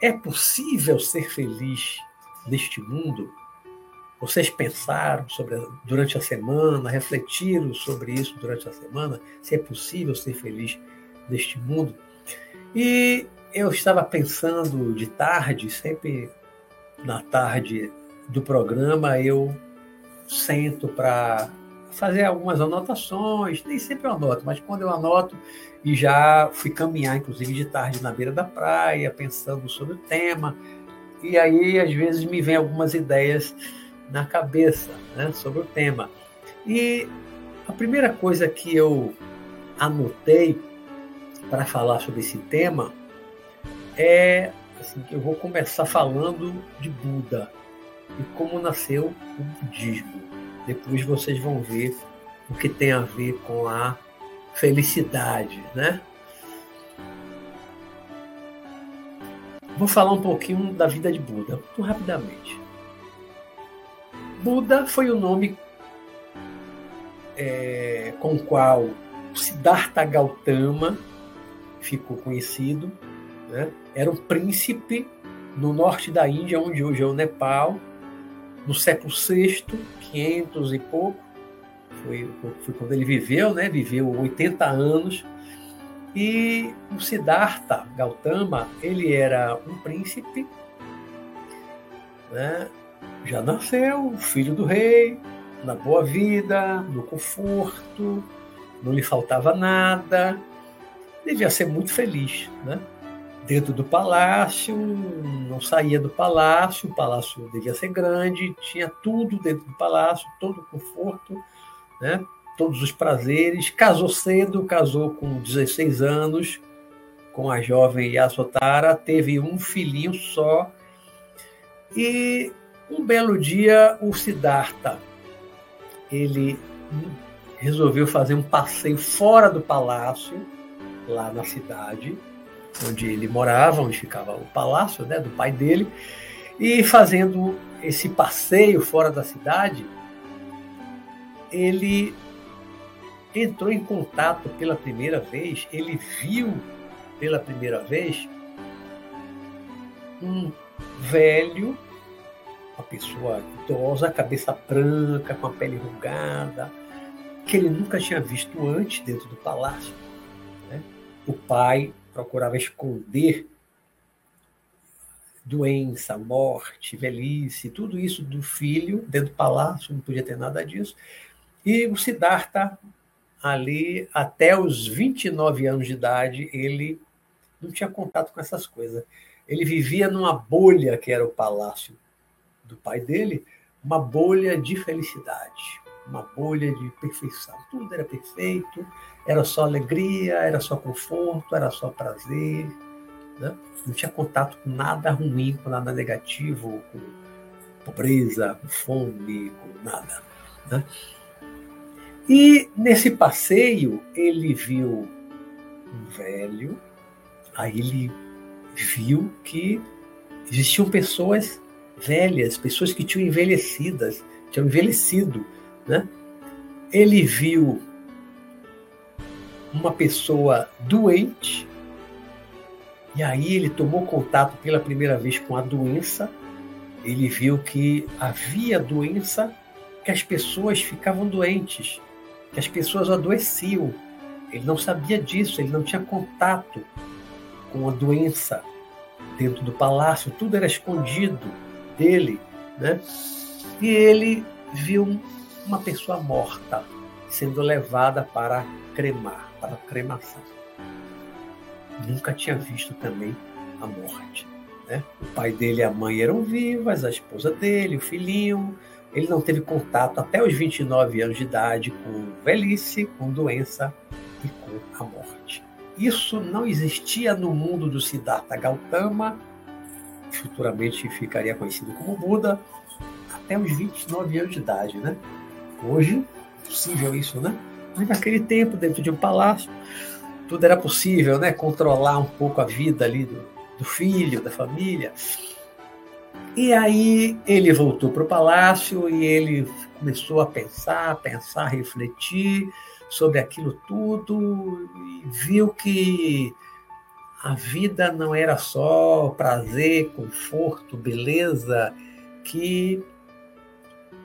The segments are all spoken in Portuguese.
é possível ser feliz neste mundo? Vocês pensaram sobre durante a semana, refletiram sobre isso durante a semana, se é possível ser feliz neste mundo? E eu estava pensando de tarde, sempre na tarde do programa, eu sento para fazer algumas anotações, nem sempre eu anoto, mas quando eu anoto, e já fui caminhar, inclusive de tarde, na beira da praia, pensando sobre o tema, e aí às vezes me vem algumas ideias na cabeça né, sobre o tema. E a primeira coisa que eu anotei para falar sobre esse tema é assim, que eu vou começar falando de Buda e como nasceu o budismo. Depois vocês vão ver o que tem a ver com a felicidade, né? Vou falar um pouquinho da vida de Buda, muito rapidamente. Buda foi o nome é, com o qual Siddhartha Gautama ficou conhecido. Né? Era um príncipe no norte da Índia, onde hoje é o Nepal, no século VI, 500 e pouco. Foi, foi quando ele viveu, né? viveu 80 anos. E o Siddhartha Gautama, ele era um príncipe, né? já nasceu, filho do rei, na boa vida, no conforto, não lhe faltava nada, devia ser muito feliz, né? Dentro do palácio, não saía do palácio, o palácio devia ser grande, tinha tudo dentro do palácio, todo o conforto, né? todos os prazeres. Casou cedo, casou com 16 anos com a jovem Yasotara, teve um filhinho só e um belo dia, o Siddhartha, ele resolveu fazer um passeio fora do palácio, lá na cidade, onde ele morava, onde ficava o palácio né, do pai dele, e fazendo esse passeio fora da cidade, ele entrou em contato pela primeira vez, ele viu pela primeira vez um velho uma pessoa idosa, cabeça branca, com a pele enrugada, que ele nunca tinha visto antes dentro do palácio. Né? O pai procurava esconder doença, morte, velhice, tudo isso do filho dentro do palácio, não podia ter nada disso. E o Siddhartha, ali, até os 29 anos de idade, ele não tinha contato com essas coisas. Ele vivia numa bolha que era o palácio do pai dele, uma bolha de felicidade, uma bolha de perfeição. Tudo era perfeito, era só alegria, era só conforto, era só prazer. Né? Não tinha contato com nada ruim, com nada negativo, com pobreza, com fome, com nada. Né? E nesse passeio ele viu um velho, aí ele viu que existiam pessoas velhas, pessoas que tinham envelhecidas, tinham envelhecido, né? Ele viu uma pessoa doente e aí ele tomou contato pela primeira vez com a doença. Ele viu que havia doença, que as pessoas ficavam doentes, que as pessoas adoeciam. Ele não sabia disso, ele não tinha contato com a doença dentro do palácio, tudo era escondido dele, né? E ele viu uma pessoa morta sendo levada para cremar, para cremação. Nunca tinha visto também a morte. Né? O pai dele e a mãe eram vivas, a esposa dele, o filhinho. Ele não teve contato até os 29 anos de idade com velhice, com doença e com a morte. Isso não existia no mundo do Siddhartha Gautama, futuramente ficaria conhecido como Buda, até os 29 anos de idade, né? Hoje, possível isso, né? Mas naquele tempo, dentro de um palácio, tudo era possível, né? Controlar um pouco a vida ali do, do filho, da família. E aí ele voltou para o palácio e ele começou a pensar, pensar, refletir sobre aquilo tudo e viu que a vida não era só prazer, conforto, beleza, que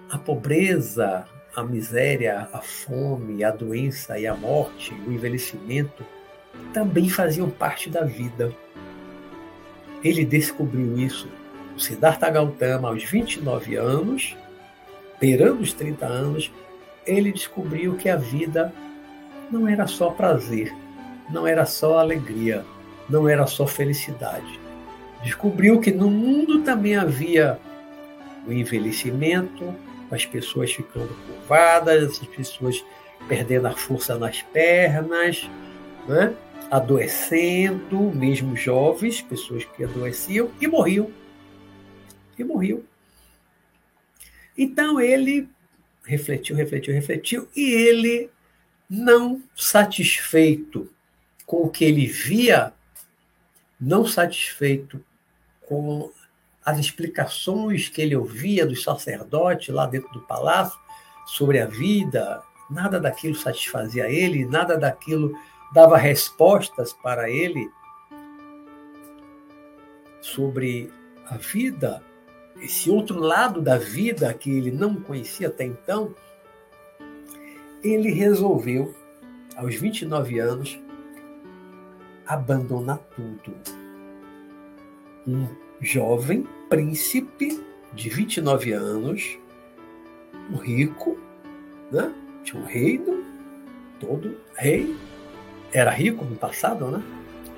a pobreza, a miséria, a fome, a doença e a morte, o envelhecimento também faziam parte da vida. Ele descobriu isso. O Siddhartha Gautama, aos 29 anos, beirando os 30 anos, ele descobriu que a vida não era só prazer, não era só alegria, não era só felicidade. Descobriu que no mundo também havia o envelhecimento, as pessoas ficando curvadas, as pessoas perdendo a força nas pernas, né? adoecendo, mesmo jovens, pessoas que adoeciam e morriam. E morriam. Então ele refletiu, refletiu, refletiu, e ele, não satisfeito com o que ele via, não satisfeito com as explicações que ele ouvia dos sacerdotes lá dentro do palácio sobre a vida, nada daquilo satisfazia ele, nada daquilo dava respostas para ele sobre a vida, esse outro lado da vida que ele não conhecia até então, ele resolveu, aos 29 anos, abandonar tudo. Um jovem príncipe de 29 anos, um rico, né? tinha um reino, todo rei, era rico no passado, né?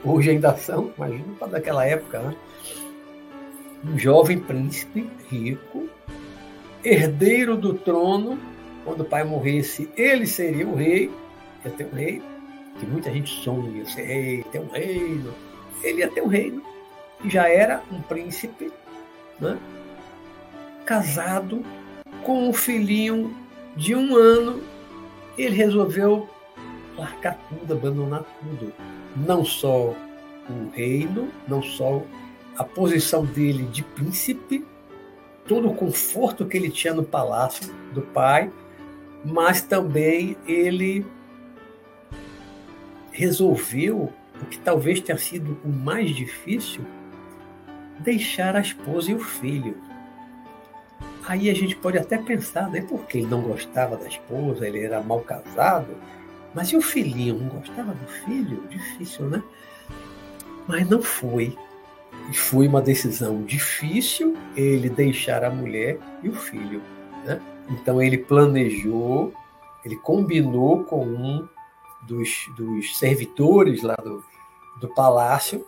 Hoje ainda são, imagina para daquela época, né? Um jovem príncipe rico, herdeiro do trono, quando o pai morresse, ele seria o rei, ia ter um rei, que muita gente sonha ser rei, ter um reino. Ele ia ter um reino, já era um príncipe, né? casado com um filhinho de um ano, ele resolveu largar tudo, abandonar tudo. Não só o reino, não só a posição dele de príncipe, todo o conforto que ele tinha no palácio do pai, mas também ele resolveu o que talvez tenha sido o mais difícil, deixar a esposa e o filho. Aí a gente pode até pensar, né? Porque ele não gostava da esposa, ele era mal casado, mas e o filhinho? Não gostava do filho? Difícil, né? Mas não foi. E foi uma decisão difícil ele deixar a mulher e o filho. Né? Então ele planejou, ele combinou com um dos, dos servidores lá do, do palácio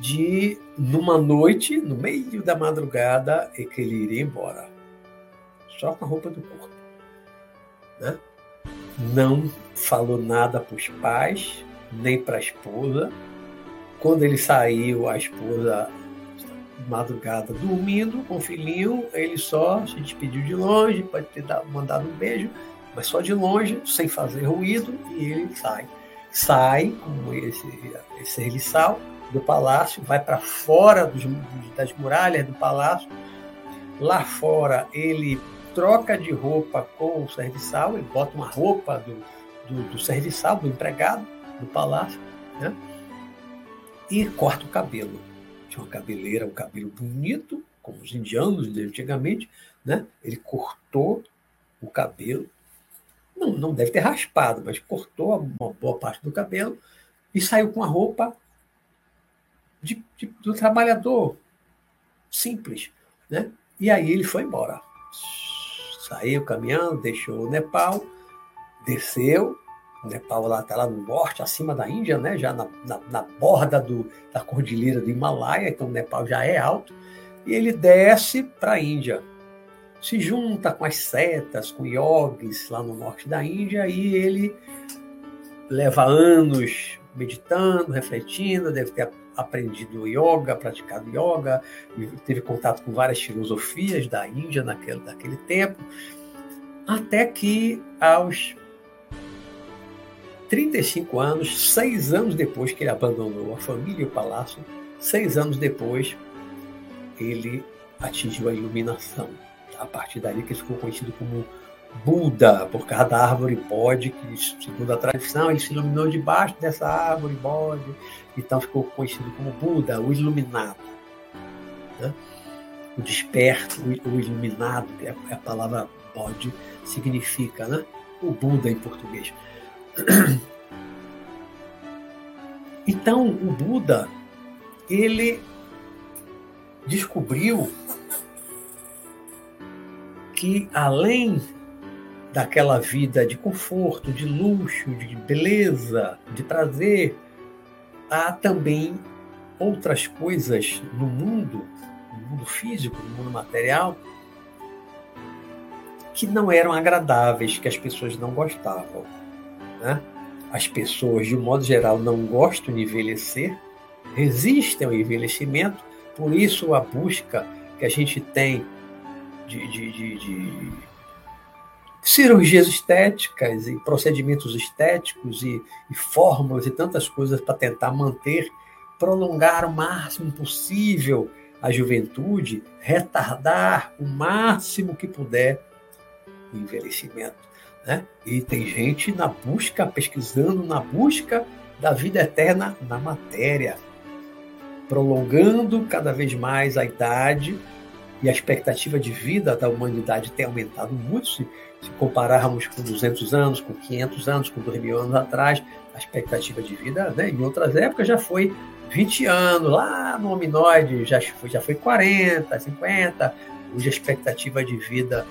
de, numa noite, no meio da madrugada, é que ele iria embora. Só com a roupa do corpo. Né? Não falou nada para os pais, nem para a esposa. Quando ele saiu, a esposa, madrugada, dormindo com o filhinho, ele só se despediu de longe, pode ter dado, mandado um beijo, mas só de longe, sem fazer ruído, e ele sai. Sai com esse serviçal do palácio, vai para fora dos, das muralhas do palácio. Lá fora, ele troca de roupa com o serviçal, ele bota uma roupa do, do, do serviçal, do empregado do palácio, né? e corta o cabelo. Tinha uma cabeleira, um cabelo bonito, como os indianos de antigamente, né? ele cortou o cabelo, não, não deve ter raspado, mas cortou uma boa parte do cabelo e saiu com a roupa de, de, do trabalhador simples. Né? E aí ele foi embora. Saiu caminhando, deixou o Nepal, desceu. O Nepal lá está lá no norte, acima da Índia, né? já na, na, na borda do, da cordilheira do Himalaia, então o Nepal já é alto. E ele desce para a Índia se junta com as setas, com yogis lá no norte da Índia, e ele leva anos meditando, refletindo, deve ter aprendido yoga, praticado yoga, teve contato com várias filosofias da Índia naquele, naquele tempo, até que aos 35 anos, seis anos depois que ele abandonou a família e o palácio, seis anos depois, ele atingiu a iluminação a partir dali que ele ficou conhecido como Buda, por causa da árvore bode, que segundo a tradição ele se iluminou debaixo dessa árvore bode, então ficou conhecido como Buda, o iluminado. Né? O desperto, o iluminado, que é a palavra bode significa, né? o Buda em português. Então, o Buda, ele descobriu que além daquela vida de conforto, de luxo, de beleza, de prazer, há também outras coisas no mundo, no mundo físico, no mundo material, que não eram agradáveis, que as pessoas não gostavam. Né? As pessoas, de um modo geral, não gostam de envelhecer, resistem ao envelhecimento, por isso a busca que a gente tem de, de, de, de cirurgias estéticas e procedimentos estéticos e, e fórmulas e tantas coisas para tentar manter, prolongar o máximo possível a juventude, retardar o máximo que puder o envelhecimento. Né? E tem gente na busca, pesquisando na busca da vida eterna na matéria, prolongando cada vez mais a idade e a expectativa de vida da humanidade tem aumentado muito. Se, compararmos com 200 anos, com 500 anos, com 2 mil anos atrás, a expectativa de vida né, em outras épocas já foi 20 anos, lá no hominoide já foi, já foi 40, 50. Hoje a expectativa de vida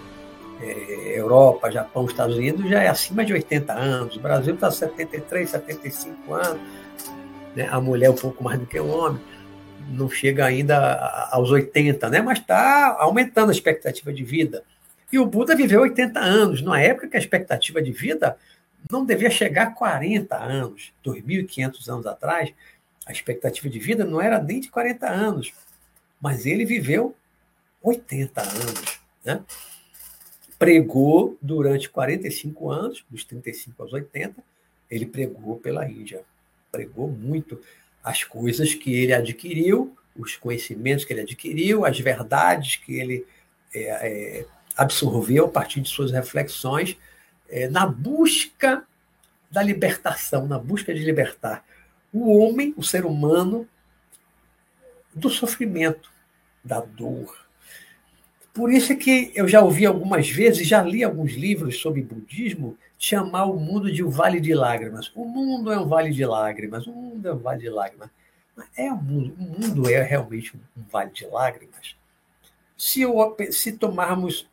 é, Europa, Japão, Estados Unidos já é acima de 80 anos. O Brasil está 73, 75 anos. Né? A mulher um pouco mais do que o homem não chega ainda aos 80, né? mas está aumentando a expectativa de vida. E o Buda viveu 80 anos, numa época que a expectativa de vida não devia chegar a 40 anos. 2.500 anos atrás, a expectativa de vida não era nem de 40 anos, mas ele viveu 80 anos. Né? Pregou durante 45 anos, dos 35 aos 80, ele pregou pela Índia. Pregou muito as coisas que ele adquiriu, os conhecimentos que ele adquiriu, as verdades que ele é, é, absorveu a partir de suas reflexões, é, na busca da libertação, na busca de libertar o homem, o ser humano, do sofrimento, da dor. Por isso é que eu já ouvi algumas vezes, já li alguns livros sobre budismo, chamar o mundo de um vale de lágrimas. O mundo é um vale de lágrimas, o mundo é um vale de lágrimas. Mas é o mundo, o mundo é realmente um vale de lágrimas. Se, eu, se tomarmos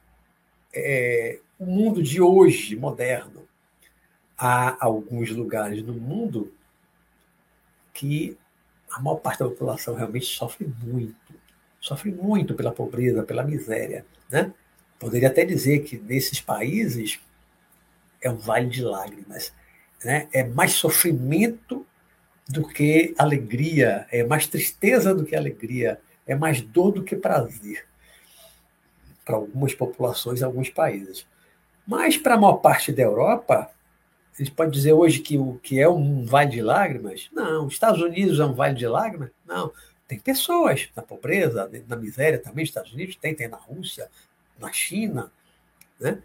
é, o mundo de hoje, moderno, há alguns lugares no mundo que a maior parte da população realmente sofre muito. Sofre muito pela pobreza, pela miséria. Né? Poderia até dizer que nesses países é um vale de lágrimas. Né? É mais sofrimento do que alegria, é mais tristeza do que alegria, é mais dor do que prazer para algumas populações alguns países. Mas para a maior parte da Europa, a gente pode dizer hoje que o que é um vale de lágrimas? Não. Os Estados Unidos é um vale de lágrimas? Não. Tem pessoas na pobreza, na miséria também, Estados Unidos tem, tem na Rússia, na China, né?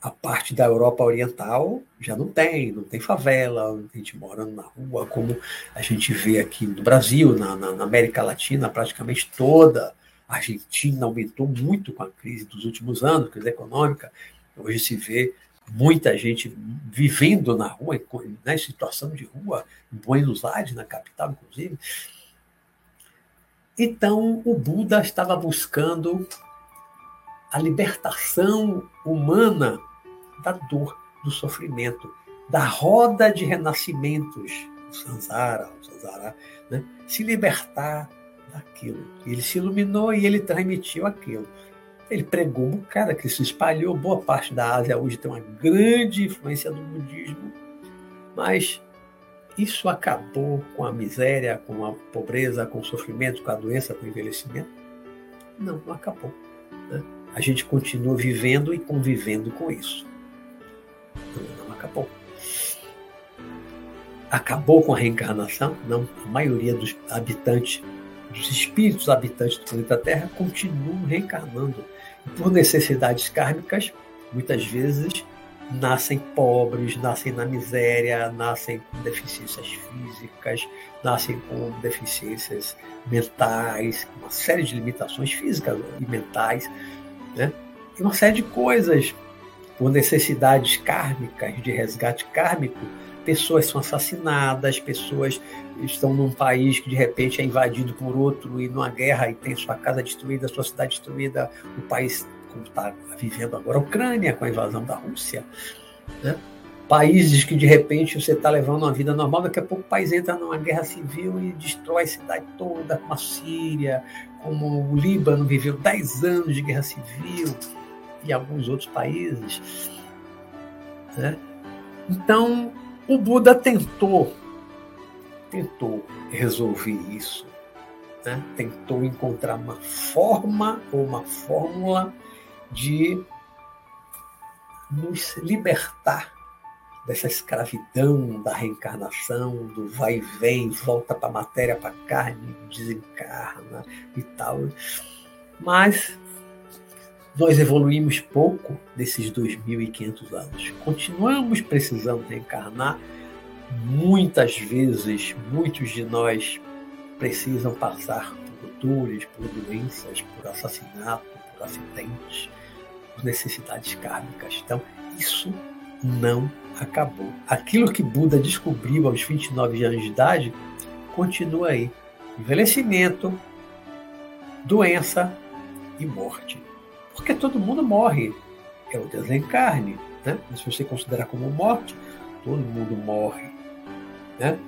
A parte da Europa Oriental já não tem, não tem favela, a gente mora na rua, como a gente vê aqui no Brasil, na, na, na América Latina, praticamente toda. A Argentina aumentou muito com a crise dos últimos anos, crise econômica. Hoje se vê muita gente vivendo na rua, né, em situação de rua, em Buenos Aires, na capital, inclusive. Então, o Buda estava buscando a libertação humana da dor, do sofrimento, da roda de renascimentos, o Sansara, o né? se libertar daquilo. Ele se iluminou e ele transmitiu aquilo. Ele pregou um bocado, que se espalhou. Boa parte da Ásia hoje tem uma grande influência do budismo, mas isso acabou com a miséria, com a pobreza, com o sofrimento, com a doença, com o envelhecimento? Não, não acabou. Né? A gente continua vivendo e convivendo com isso não acabou. Acabou com a reencarnação? Não. A maioria dos habitantes, dos espíritos habitantes do planeta Terra, continuam reencarnando. E por necessidades kármicas, muitas vezes nascem pobres, nascem na miséria, nascem com deficiências físicas, nascem com deficiências mentais, uma série de limitações físicas e mentais, né? e uma série de coisas, por necessidades kármicas, de resgate kármico, pessoas são assassinadas, pessoas estão num país que de repente é invadido por outro e numa guerra e tem sua casa destruída, sua cidade destruída, o país como está vivendo agora a Ucrânia com a invasão da Rússia, né? países que de repente você está levando uma vida normal, daqui a pouco o país entra numa guerra civil e destrói a cidade toda, como a Síria, como o Líbano viveu 10 anos de guerra civil e alguns outros países. Né? Então, o Buda tentou, tentou resolver isso, né? tentou encontrar uma forma ou uma fórmula de nos libertar dessa escravidão da reencarnação, do vai e vem, volta para a matéria, para a carne, desencarna e tal. Mas nós evoluímos pouco desses 2.500 anos. Continuamos precisando reencarnar. Muitas vezes, muitos de nós precisam passar por dores, por doenças, por assassinato, por acidentes, por necessidades kármicas. Então, isso não acabou. Aquilo que Buda descobriu aos 29 anos de idade continua aí. Envelhecimento, doença e morte. Porque todo mundo morre. É o desencarne. Né? se você considerar como morte, todo mundo morre. Né?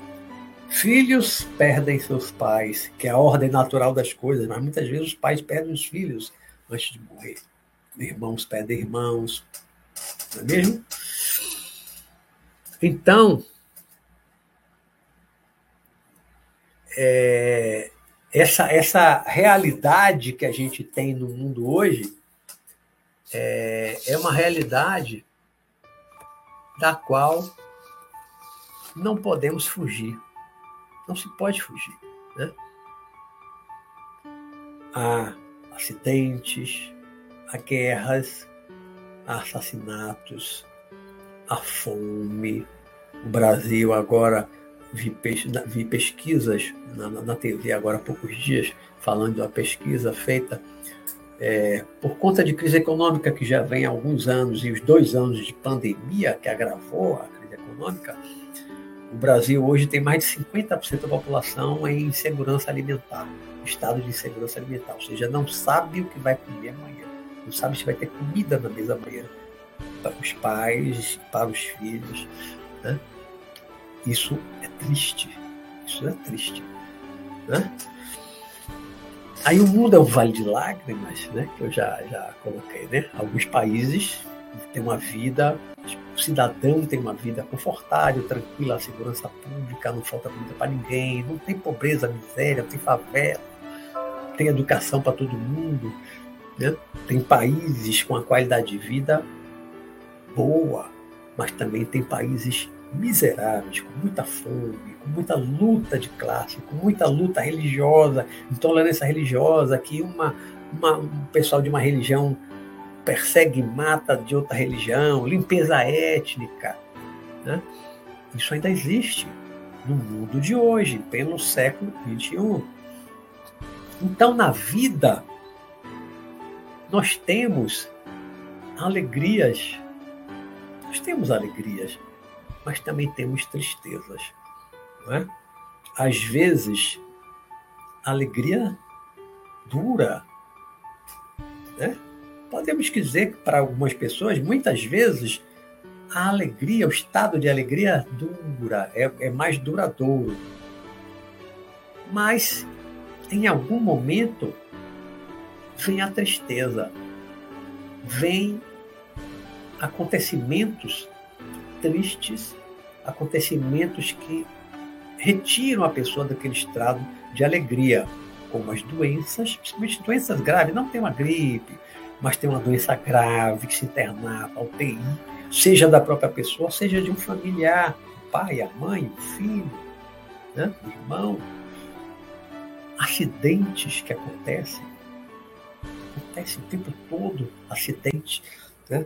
Filhos perdem seus pais, que é a ordem natural das coisas, mas muitas vezes os pais perdem os filhos antes de morrer. Irmãos perdem irmãos, não é mesmo? Então, é, essa, essa realidade que a gente tem no mundo hoje é, é uma realidade da qual não podemos fugir. Não se pode fugir. Né? Há acidentes, há guerras, há assassinatos, a fome. O Brasil agora vi, vi pesquisas na, na, TV agora há poucos dias falando da pesquisa feita é, por conta de crise econômica que já vem há alguns anos e os dois anos de pandemia que agravou a crise econômica, o Brasil hoje tem mais de 50% da população em insegurança alimentar, estado de insegurança alimentar, ou seja, não sabe o que vai comer amanhã, não sabe se vai ter comida na mesa amanhã para os pais, para os filhos. Né? Isso é triste. Isso é triste. Né? Aí o mundo é um vale de lágrimas, né? que eu já, já coloquei. Né? Alguns países têm uma vida, o cidadão tem uma vida confortável, tranquila, segurança pública, não falta comida para ninguém, não tem pobreza, miséria, tem favela, tem educação para todo mundo. Né? Tem países com a qualidade de vida boa, mas também tem países miseráveis, com muita fome, muita luta de classe, com muita luta religiosa, intolerância religiosa, que uma, uma, um pessoal de uma religião persegue e mata de outra religião, limpeza étnica. Né? Isso ainda existe no mundo de hoje, pelo século XXI. Então, na vida, nós temos alegrias nós temos alegrias, mas também temos tristezas. Não é? Às vezes, a alegria dura. Né? Podemos dizer que para algumas pessoas, muitas vezes, a alegria, o estado de alegria dura, é, é mais duradouro. Mas, em algum momento, vem a tristeza, vem acontecimentos tristes, acontecimentos que retiram a pessoa daquele estado de alegria, como as doenças, principalmente doenças graves, não tem uma gripe, mas tem uma doença grave que se internar para UTI, seja da própria pessoa, seja de um familiar, o pai, a mãe, o filho, né, o irmão. Acidentes que acontecem, acontecem o tempo todo, acidentes, né?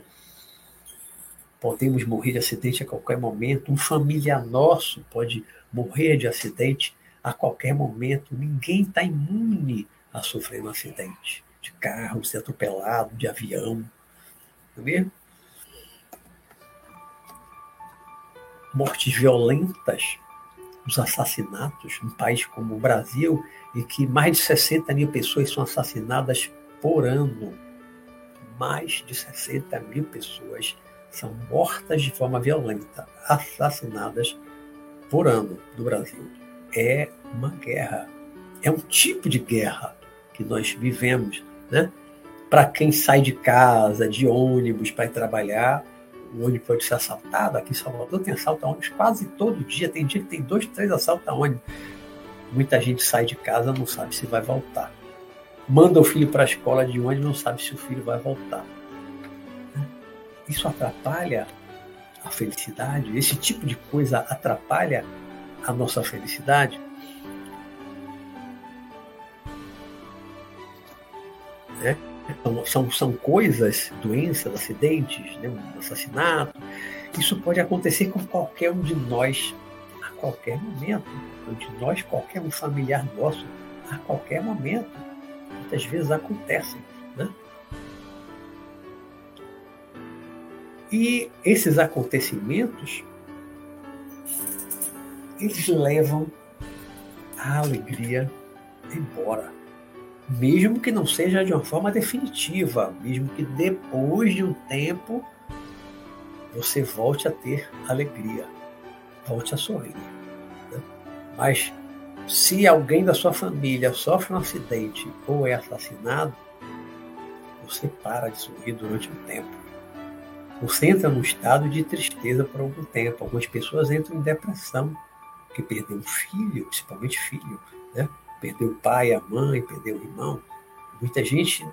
podemos morrer de acidente a qualquer momento, um familiar nosso pode morrer de acidente a qualquer momento. Ninguém está imune a sofrer um acidente de carro, ser atropelado, de avião. Não é mesmo? Mortes violentas, os assassinatos, num país como o Brasil, em que mais de 60 mil pessoas são assassinadas por ano. Mais de 60 mil pessoas são mortas de forma violenta, assassinadas por ano do Brasil. É uma guerra. É um tipo de guerra que nós vivemos. Né? Para quem sai de casa, de ônibus para ir trabalhar, o ônibus pode ser assaltado. Aqui em Salvador tem assalto a ônibus quase todo dia. Tem dia que tem dois, três assaltos a ônibus. Muita gente sai de casa não sabe se vai voltar. Manda o filho para a escola de ônibus não sabe se o filho vai voltar. Isso atrapalha a felicidade? Esse tipo de coisa atrapalha a nossa felicidade? Né? São, são coisas, doenças, acidentes, né? um assassinato. Isso pode acontecer com qualquer um de nós a qualquer momento. De nós, qualquer um familiar nosso, a qualquer momento. Muitas vezes acontecem. E esses acontecimentos, eles levam a alegria embora. Mesmo que não seja de uma forma definitiva, mesmo que depois de um tempo você volte a ter alegria, volte a sorrir. Né? Mas se alguém da sua família sofre um acidente ou é assassinado, você para de sorrir durante um tempo você entra num estado de tristeza por algum tempo. Algumas pessoas entram em depressão, porque perdeu um filho, principalmente filho, né? Perdeu o pai, a mãe, perdeu o irmão. Muita gente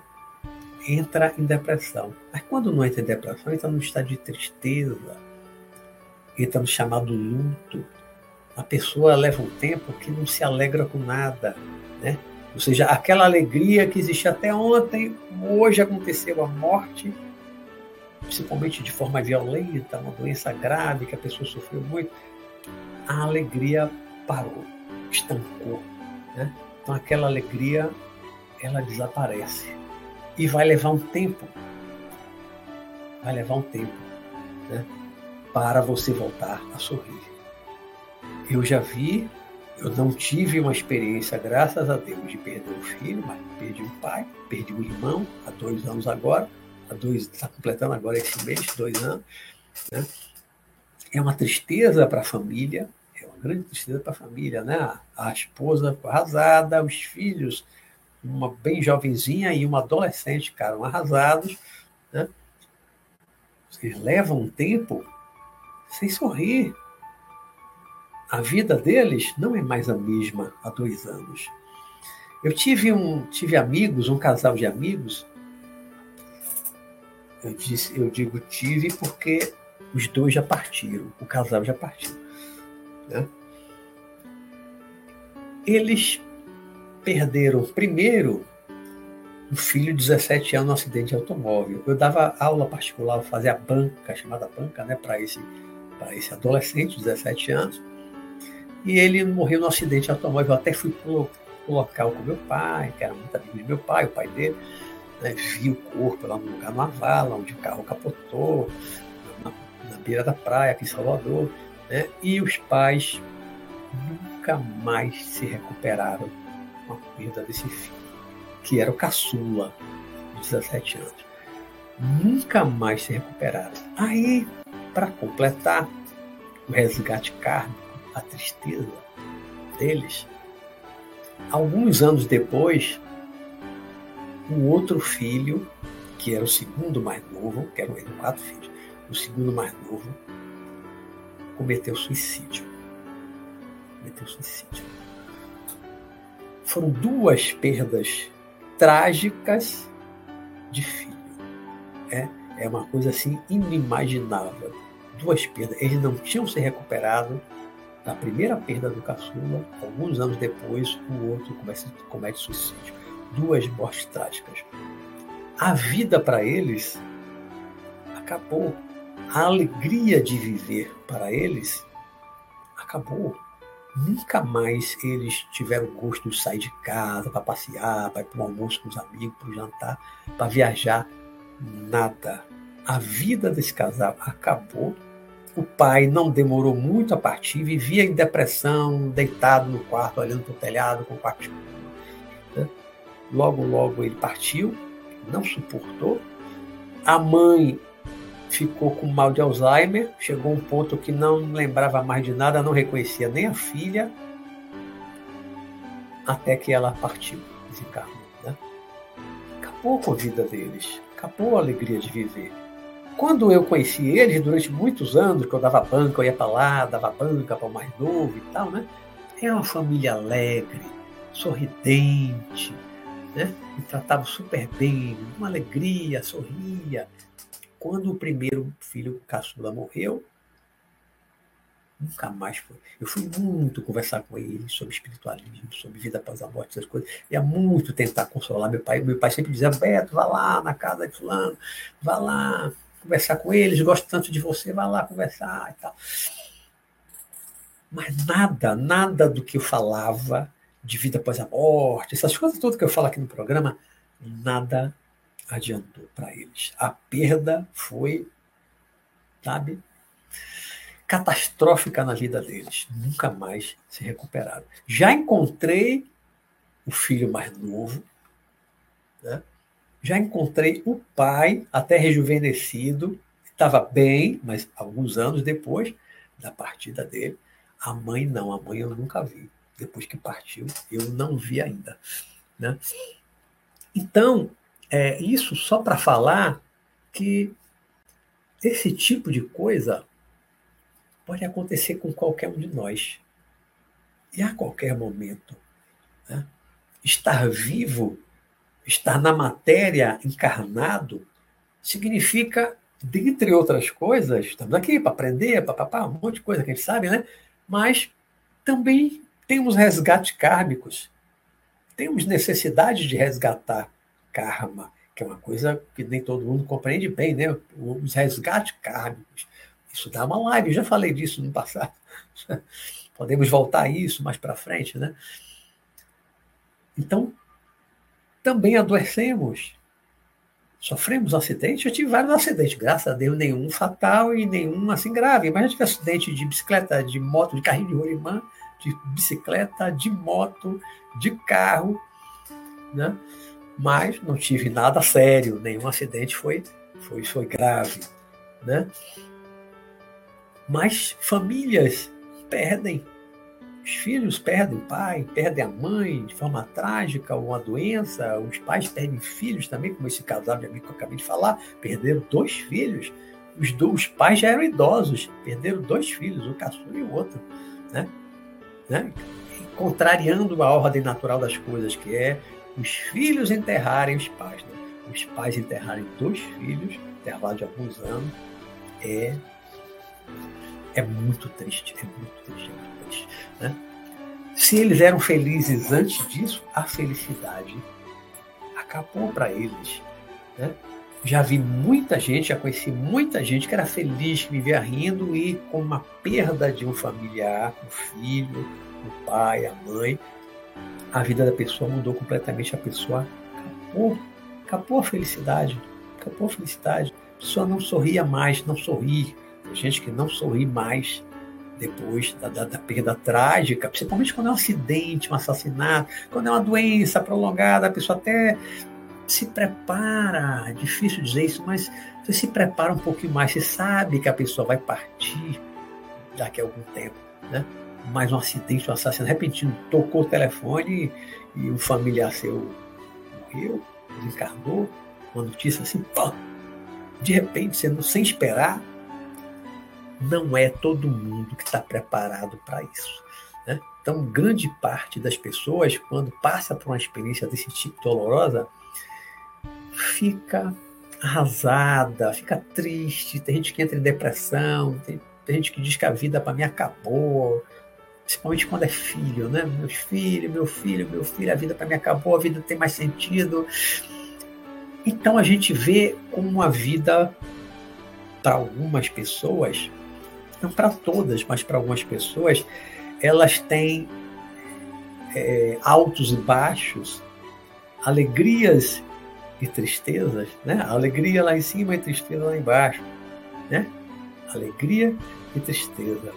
entra em depressão. Mas quando não entra em depressão, entra num estado de tristeza, entra no chamado luto. A pessoa leva um tempo que não se alegra com nada, né? Ou seja, aquela alegria que existia até ontem, hoje aconteceu a morte principalmente de forma violenta, uma doença grave que a pessoa sofreu muito, a alegria parou, estancou. Né? Então aquela alegria ela desaparece e vai levar um tempo, vai levar um tempo, né? para você voltar a sorrir. Eu já vi, eu não tive uma experiência, graças a Deus, de perder um filho, mas perdi um pai, perdi um irmão há dois anos agora há dois, está completando agora esse mês, dois anos. Né? É uma tristeza para a família, é uma grande tristeza para a família, né? A esposa arrasada, os filhos, uma bem jovenzinha e uma adolescente ficaram arrasados, né? Vocês levam um tempo sem sorrir. A vida deles não é mais a mesma há dois anos. Eu tive um, tive amigos, um casal de amigos, eu, disse, eu digo tive porque os dois já partiram, o casal já partiu. Né? Eles perderam primeiro um filho de 17 anos no acidente de automóvel. Eu dava aula particular, fazia banca, chamada banca, né, para esse, esse adolescente de 17 anos. E ele morreu no acidente de automóvel. Eu até fui para o local com meu pai, que era muito amigo de meu pai, o pai dele né, vi o corpo lá no lugar, numa vala, onde o carro capotou, na, na beira da praia, aqui em Salvador, né, e os pais nunca mais se recuperaram com a perda desse filho, que era o caçula, de 17 anos. Nunca mais se recuperaram. Aí, para completar o resgate kármico, a tristeza deles, alguns anos depois, um outro filho, que era o segundo mais novo, que eram, eram quatro filhos, o segundo mais novo, cometeu suicídio. Cometeu suicídio. Foram duas perdas trágicas de filho. É, é uma coisa assim inimaginável. Duas perdas. Eles não tinham se recuperado da primeira perda do caçula. Alguns anos depois, o outro comete, comete suicídio duas mortes trágicas. A vida para eles acabou. a alegria de viver para eles acabou. Nunca mais eles tiveram gosto de sair de casa para passear, para ir para o almoço com os amigos, para jantar, para viajar. Nada. A vida desse casal acabou. O pai não demorou muito a partir, vivia em depressão, deitado no quarto, olhando para o telhado com o quarto né? Logo, logo ele partiu, não suportou. A mãe ficou com mal de Alzheimer, chegou um ponto que não lembrava mais de nada, não reconhecia nem a filha, até que ela partiu, desencarnou. Né? Acabou com a vida deles, acabou a alegria de viver. Quando eu conheci eles, durante muitos anos, que eu dava banca, eu ia para lá, dava banca para o mais novo e tal, né? Era uma família alegre, sorridente, né? Me tratava super bem, uma alegria, sorria, quando o primeiro filho caçula morreu, nunca mais foi. Eu fui muito conversar com ele sobre espiritualismo, sobre vida após a morte, essas coisas. Ia muito tentar consolar meu pai. Meu pai sempre dizia: Beto, vá lá na casa de Fulano, vá lá conversar com eles, gosto tanto de você, vá lá conversar e tal. Mas nada, nada do que eu falava de vida após a morte, essas coisas todas que eu falo aqui no programa, nada adiantou para eles. A perda foi, sabe, catastrófica na vida deles. Nunca mais se recuperaram. Já encontrei o filho mais novo, né? já encontrei o pai, até rejuvenescido, estava bem, mas alguns anos depois da partida dele. A mãe não, a mãe eu nunca vi. Depois que partiu, eu não vi ainda. Né? Então, é, isso só para falar que esse tipo de coisa pode acontecer com qualquer um de nós. E a qualquer momento. Né? Estar vivo, estar na matéria encarnado, significa, dentre outras coisas, estamos aqui para aprender, para um monte de coisa que a gente sabe, né? mas também temos resgates kármicos, temos necessidade de resgatar karma, que é uma coisa que nem todo mundo compreende bem, né? Os resgates kármicos. Isso dá uma live, já falei disso no passado. Podemos voltar a isso mais para frente, né? Então, também adoecemos. Sofremos um acidente, eu tive vários acidentes, graças a Deus, nenhum fatal e nenhum assim grave. Mas eu tive acidente de bicicleta, de moto, de carrinho de rolimã, de bicicleta, de moto, de carro, né? mas não tive nada sério, nenhum acidente foi, foi, foi grave. Né? Mas famílias perdem, os filhos perdem o pai, perdem a mãe de forma trágica ou uma doença, os pais perdem filhos também, como esse casal de amigo que eu acabei de falar, perderam dois filhos. Os, dois, os pais já eram idosos, perderam dois filhos, o caçula e o outro. Né? Né? Contrariando a ordem natural das coisas, que é os filhos enterrarem os pais. Né? Os pais enterrarem dois filhos, intervalo de alguns anos, é, é muito triste, é muito triste, é muito triste. Né? Se eles eram felizes antes disso, a felicidade acabou para eles. Né? Já vi muita gente, já conheci muita gente que era feliz, que vivia rindo e com uma perda de um familiar, um filho, o pai, a mãe, a vida da pessoa mudou completamente. A pessoa acabou, acabou a felicidade, acabou a felicidade. A pessoa não sorria mais, não sorri. Tem gente que não sorri mais depois da, da, da, perda trágica, principalmente quando é um acidente, um assassinato, quando é uma doença prolongada, a pessoa até se prepara, difícil dizer isso, mas você se prepara um pouquinho mais, você sabe que a pessoa vai partir daqui a algum tempo, né? mais um acidente, um assassinato repentino, tocou o telefone e um familiar seu morreu, desencarnou, uma notícia assim, pá, de repente, você sem esperar, não é todo mundo que está preparado para isso. Né? Então, grande parte das pessoas, quando passa por uma experiência desse tipo dolorosa, fica arrasada, fica triste. Tem gente que entra em depressão, tem, tem gente que diz que a vida para mim acabou, principalmente quando é filho, né? Meus filhos, meu filho, meu filho, a vida para mim acabou, a vida tem mais sentido. Então a gente vê como a vida para algumas pessoas, não para todas, mas para algumas pessoas, elas têm é, altos e baixos, alegrias e tristezas, né? Alegria lá em cima e tristeza lá embaixo, né? Alegria e tristeza.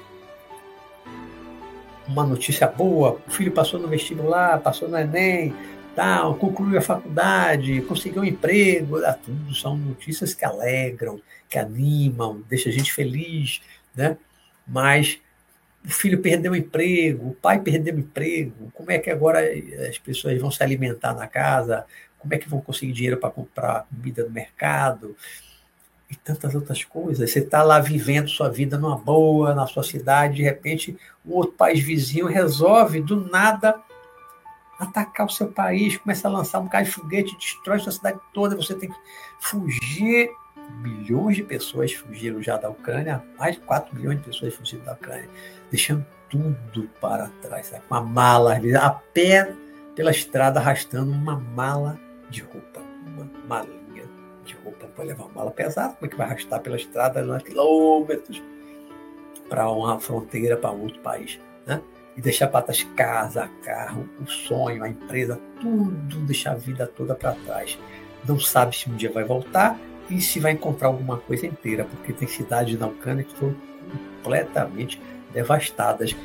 Uma notícia boa, o filho passou no vestibular, passou no Enem, tal, concluiu a faculdade, conseguiu um emprego, ah, tudo são notícias que alegram, que animam, deixa a gente feliz, né? Mas o filho perdeu o emprego, o pai perdeu o emprego, como é que agora as pessoas vão se alimentar na casa, como é que vão conseguir dinheiro para comprar comida no mercado e tantas outras coisas. Você está lá vivendo sua vida numa boa, na sua cidade, de repente um outro país vizinho resolve do nada atacar o seu país, começa a lançar um bocado de foguete, destrói sua cidade toda, você tem que fugir. Milhões de pessoas fugiram já da Ucrânia, mais de 4 milhões de pessoas fugiram da Ucrânia, deixando tudo para trás, sabe? uma mala, a pé pela estrada, arrastando uma mala de roupa, uma malinha de roupa para levar uma mala pesada, como é que vai arrastar pela estrada lá, quilômetros para uma fronteira, para outro país, né? E deixar para trás casa, carro, o sonho, a empresa, tudo, deixar a vida toda para trás. Não sabe se um dia vai voltar e se vai encontrar alguma coisa inteira, porque tem cidades na Ucrânia que estão completamente devastadas.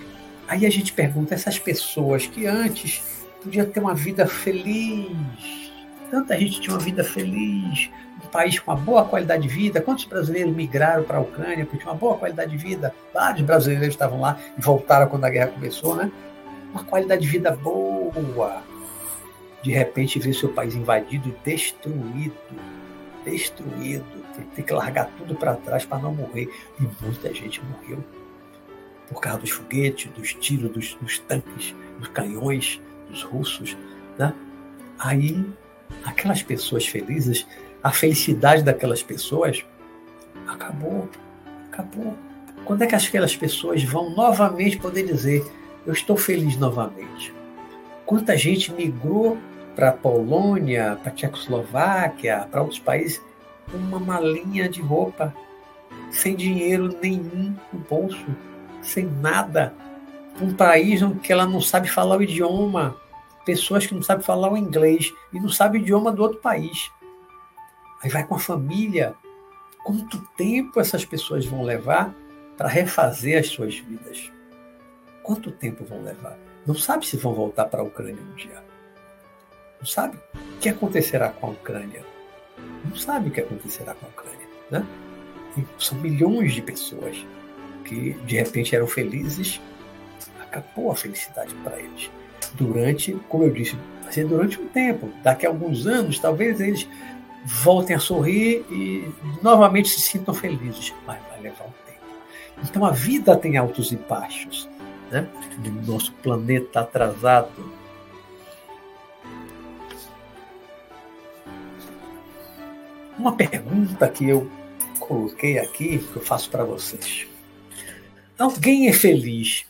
Aí a gente pergunta essas pessoas que antes podiam ter uma vida feliz, Tanta gente tinha uma vida feliz, um país com uma boa qualidade de vida. Quantos brasileiros migraram para a Ucrânia porque tinham uma boa qualidade de vida? Vários brasileiros estavam lá e voltaram quando a guerra começou, né? Uma qualidade de vida boa. De repente, ver seu país invadido e destruído. Destruído. Tem que largar tudo para trás para não morrer. E muita gente morreu por causa dos foguetes, dos tiros, dos, dos tanques, dos canhões, dos russos. Né? Aí aquelas pessoas felizes, a felicidade daquelas pessoas acabou. Acabou. Quando é que aquelas pessoas vão novamente poder dizer: Eu estou feliz novamente? Quanta gente migrou para a Polônia, para a Tchecoslováquia, para outros países, com uma malinha de roupa, sem dinheiro nenhum no bolso, sem nada. Um país onde ela não sabe falar o idioma, pessoas que não sabem falar o inglês e não sabem o idioma do outro país. Aí vai com a família. Quanto tempo essas pessoas vão levar para refazer as suas vidas? Quanto tempo vão levar? Não sabe se vão voltar para a Ucrânia um dia. Não sabe o que acontecerá com a Ucrânia. Não sabe o que acontecerá com a Ucrânia. Né? E são milhões de pessoas que de repente eram felizes, acabou a felicidade para eles durante, como eu disse, vai ser durante um tempo. Daqui a alguns anos, talvez eles voltem a sorrir e novamente se sintam felizes. Mas vai levar um tempo. Então a vida tem altos e baixos. Né? No nosso planeta atrasado. Uma pergunta que eu coloquei aqui, que eu faço para vocês. Alguém é feliz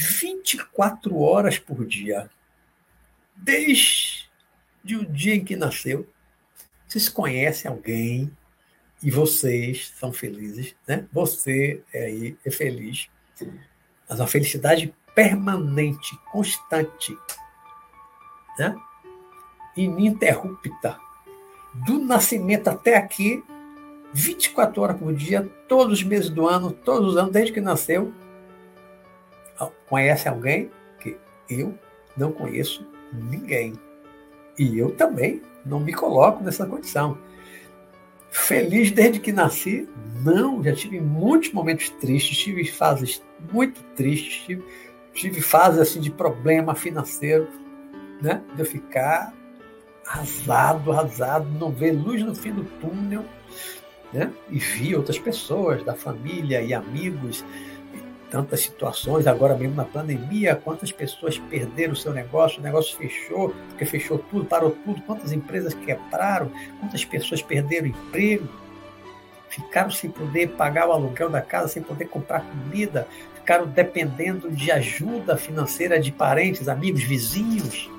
24 horas por dia, desde o dia em que nasceu. Vocês conhecem alguém e vocês são felizes, né? Você é aí é feliz. Mas uma felicidade permanente, constante, né? ininterrupta. Do nascimento até aqui, 24 horas por dia, todos os meses do ano, todos os anos, desde que nasceu, Conhece alguém? Que eu não conheço ninguém. E eu também não me coloco nessa condição. Feliz desde que nasci? Não, já tive muitos momentos tristes, tive fases muito tristes, tive, tive fases assim de problema financeiro, né? De eu ficar arrasado, arrasado, não ver luz no fim do túnel, né? E vi outras pessoas da família e amigos tantas situações, agora mesmo na pandemia, quantas pessoas perderam o seu negócio, o negócio fechou, porque fechou tudo, parou tudo, quantas empresas quebraram, quantas pessoas perderam emprego, ficaram sem poder pagar o aluguel da casa, sem poder comprar comida, ficaram dependendo de ajuda financeira de parentes, amigos, vizinhos.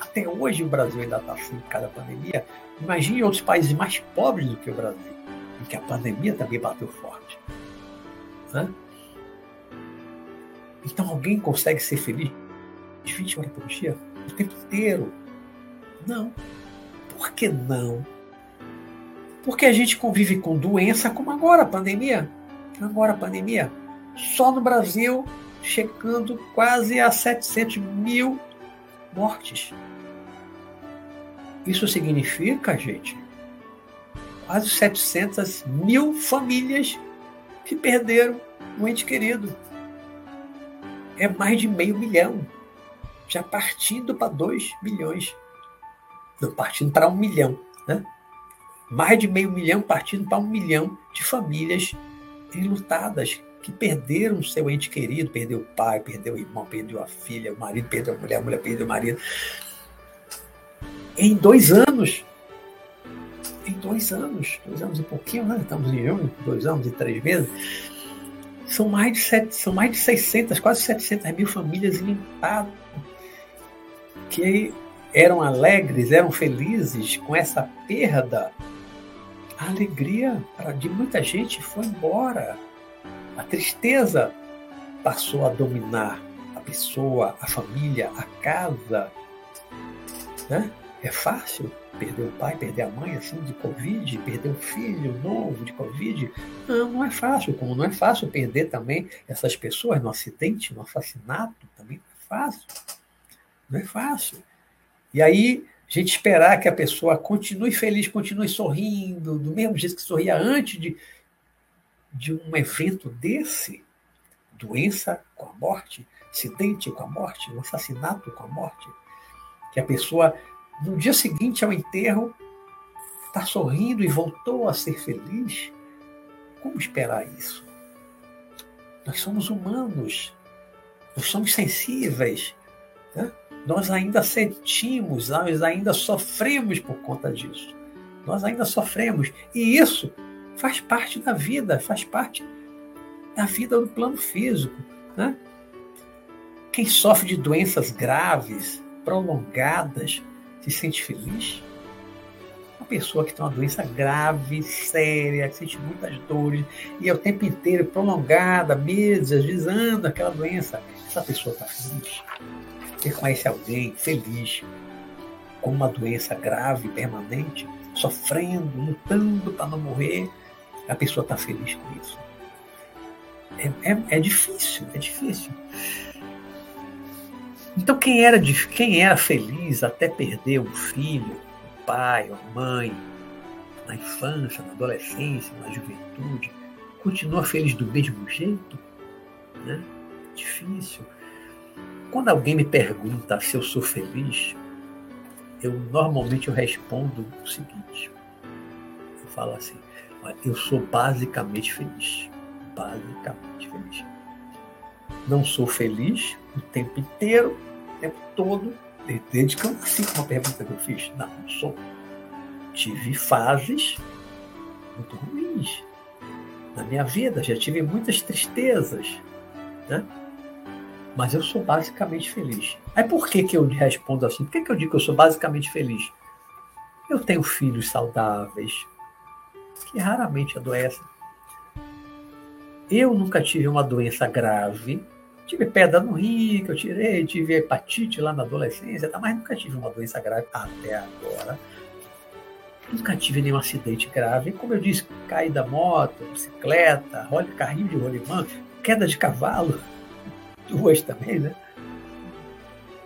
Até hoje o Brasil ainda está assim por causa da pandemia. Imagine outros países mais pobres do que o Brasil. em que a pandemia também bateu forte. Né? Então alguém consegue ser feliz 20 horas por dia, o tempo inteiro? Não. Por que não? Porque a gente convive com doença como agora, a pandemia. Agora a pandemia. Só no Brasil, chegando quase a 700 mil mortes. Isso significa, gente, quase 700 mil famílias que perderam um ente querido. É mais de meio milhão. Já partindo para 2 milhões. Não, partindo para um milhão. Né? Mais de meio milhão partindo para um milhão de famílias enlutadas que perderam seu ente querido, perdeu o pai, perdeu o irmão, perdeu a filha, o marido, perdeu a mulher, a mulher perdeu o marido. Em dois anos, em dois anos, dois anos e pouquinho, né? Estamos em junho, dois anos e três meses. São mais de, sete, são mais de 600, quase 700 mil famílias limitadas que eram alegres, eram felizes com essa perda. A alegria de muita gente foi embora. A tristeza passou a dominar a pessoa, a família, a casa. Né? É fácil perder o pai, perder a mãe assim de Covid, perder um filho novo de Covid. Não, não é fácil. Como não é fácil perder também essas pessoas no acidente, no assassinato, também não é fácil. Não é fácil. E aí, a gente esperar que a pessoa continue feliz, continue sorrindo, do mesmo jeito que sorria antes de, de um evento desse, doença com a morte, acidente com a morte, um assassinato com a morte, que a pessoa, no dia seguinte ao enterro, está sorrindo e voltou a ser feliz. Como esperar isso? Nós somos humanos, nós somos sensíveis. Né? Nós ainda sentimos, nós ainda sofremos por conta disso. Nós ainda sofremos. E isso faz parte da vida, faz parte da vida no plano físico. Né? Quem sofre de doenças graves, prolongadas, se sente feliz? Uma pessoa que tem uma doença grave, séria, que sente muitas dores, e é o tempo inteiro prolongada, meses, às vezes anos, aquela doença, essa pessoa está feliz? Você conhece alguém feliz com uma doença grave, permanente, sofrendo, lutando para não morrer, a pessoa está feliz com isso. É, é, é, difícil, é difícil. Então quem era, quem era feliz até perder um filho, um pai, uma mãe, na infância, na adolescência, na juventude, continua feliz do mesmo jeito? Né? Difícil. Quando alguém me pergunta se eu sou feliz, eu normalmente eu respondo o seguinte. Eu falo assim, eu sou basicamente feliz. Basicamente feliz. Não sou feliz o tempo inteiro, o tempo todo, nasci com uma pergunta que eu fiz. Não, não sou. Tive fases muito ruins na minha vida, já tive muitas tristezas, né? Mas eu sou basicamente feliz. Aí por que, que eu respondo assim? Por que, que eu digo que eu sou basicamente feliz? Eu tenho filhos saudáveis, que raramente adoecem. Eu nunca tive uma doença grave. Tive pedra no rim que eu tirei, tive hepatite lá na adolescência, tá? mas nunca tive uma doença grave até agora. Nunca tive nenhum acidente grave. Como eu disse, caí da moto, bicicleta, carrinho de rolimã, queda de cavalo, duas também, né?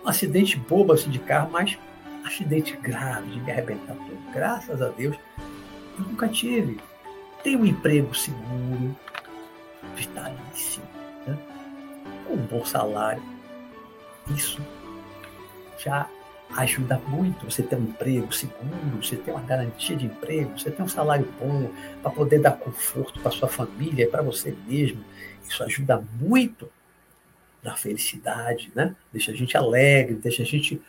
Um acidente bobo assim de carro, mas acidente grave de me arrebentar todo. Graças a Deus, eu nunca tive. Tenho um emprego seguro, vitalício, né? Um bom salário. Isso já ajuda muito você ter um emprego seguro, você ter uma garantia de emprego, você ter um salário bom para poder dar conforto para sua família, para você mesmo. Isso ajuda muito na felicidade, né? Deixa a gente alegre, deixa a gente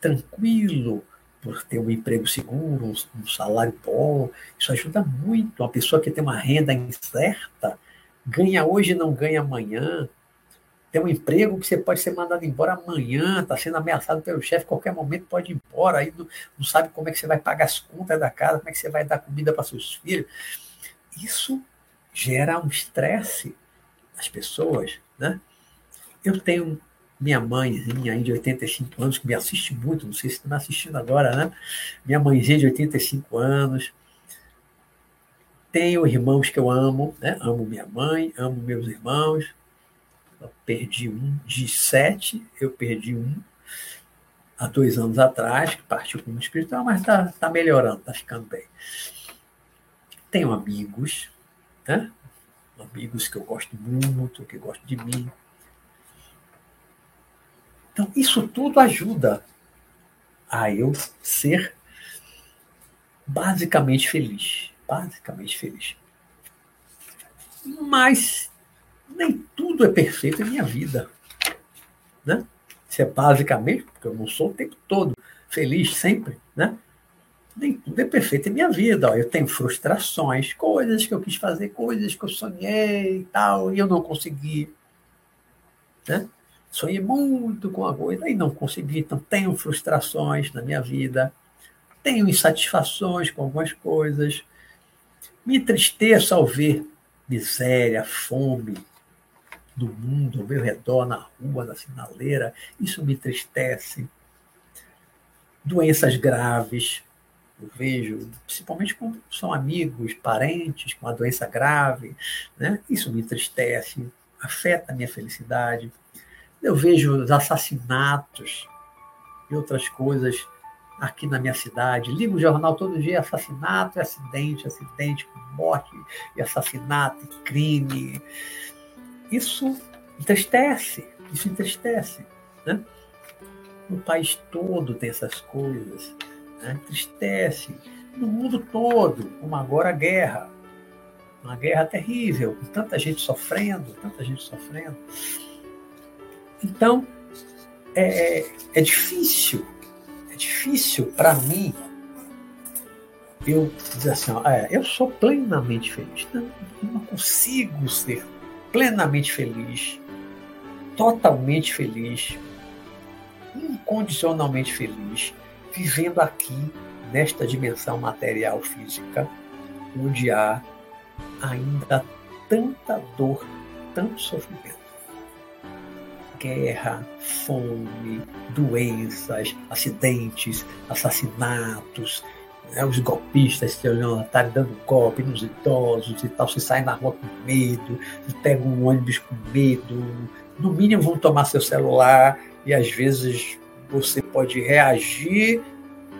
tranquilo por ter um emprego seguro, um, um salário bom. Isso ajuda muito. Uma pessoa que tem uma renda incerta, ganha hoje e não ganha amanhã. Tem um emprego que você pode ser mandado embora amanhã, está sendo ameaçado pelo chefe, qualquer momento pode ir embora, aí não, não sabe como é que você vai pagar as contas da casa, como é que você vai dar comida para seus filhos. isso gera um estresse nas pessoas, né? Eu tenho minha mãezinha de 85 anos, que me assiste muito, não sei se está me assistindo agora, né? Minha mãezinha de 85 anos. Tenho irmãos que eu amo, né? Amo minha mãe, amo meus irmãos. Eu perdi um de sete, eu perdi um há dois anos atrás, que partiu com o espiritual, mas está tá melhorando, está ficando bem. Tenho amigos, né? amigos que eu gosto muito, que gostam de mim. Então, isso tudo ajuda a eu ser basicamente feliz. Basicamente feliz. Mas nem tudo é perfeito em minha vida. Né? Se é basicamente, porque eu não sou o tempo todo feliz sempre, né? Nem tudo é perfeito em minha vida. Ó. Eu tenho frustrações, coisas que eu quis fazer, coisas que eu sonhei e tal, e eu não consegui. Né? Sonhei muito com a coisa e não consegui. Então, tenho frustrações na minha vida, tenho insatisfações com algumas coisas, me entristeço ao ver miséria, fome, do mundo ao meu redor, na rua, na sinaleira, isso me entristece. Doenças graves, eu vejo, principalmente quando são amigos, parentes com uma doença grave, né? isso me entristece, afeta a minha felicidade. Eu vejo os assassinatos e outras coisas aqui na minha cidade. Ligo o jornal todo dia, assassinato e acidente, acidente morte assassinato crime isso entristece, isso entristece. Né? No país todo tem essas coisas, né? entristece. No mundo todo, como agora a guerra, uma guerra terrível, com tanta gente sofrendo, tanta gente sofrendo. Então, é, é, difícil, é difícil para mim eu dizer assim, ó, é, eu sou plenamente feliz. Não, não consigo ser plenamente feliz, totalmente feliz, incondicionalmente feliz, vivendo aqui nesta dimensão material física, onde há ainda tanta dor, tanto sofrimento. Guerra, fome, doenças, acidentes, assassinatos, né, os golpistas se estarem dando golpe nos idosos e tal, se saem na rua com medo, se pegam um ônibus com medo, no mínimo vão tomar seu celular e às vezes você pode reagir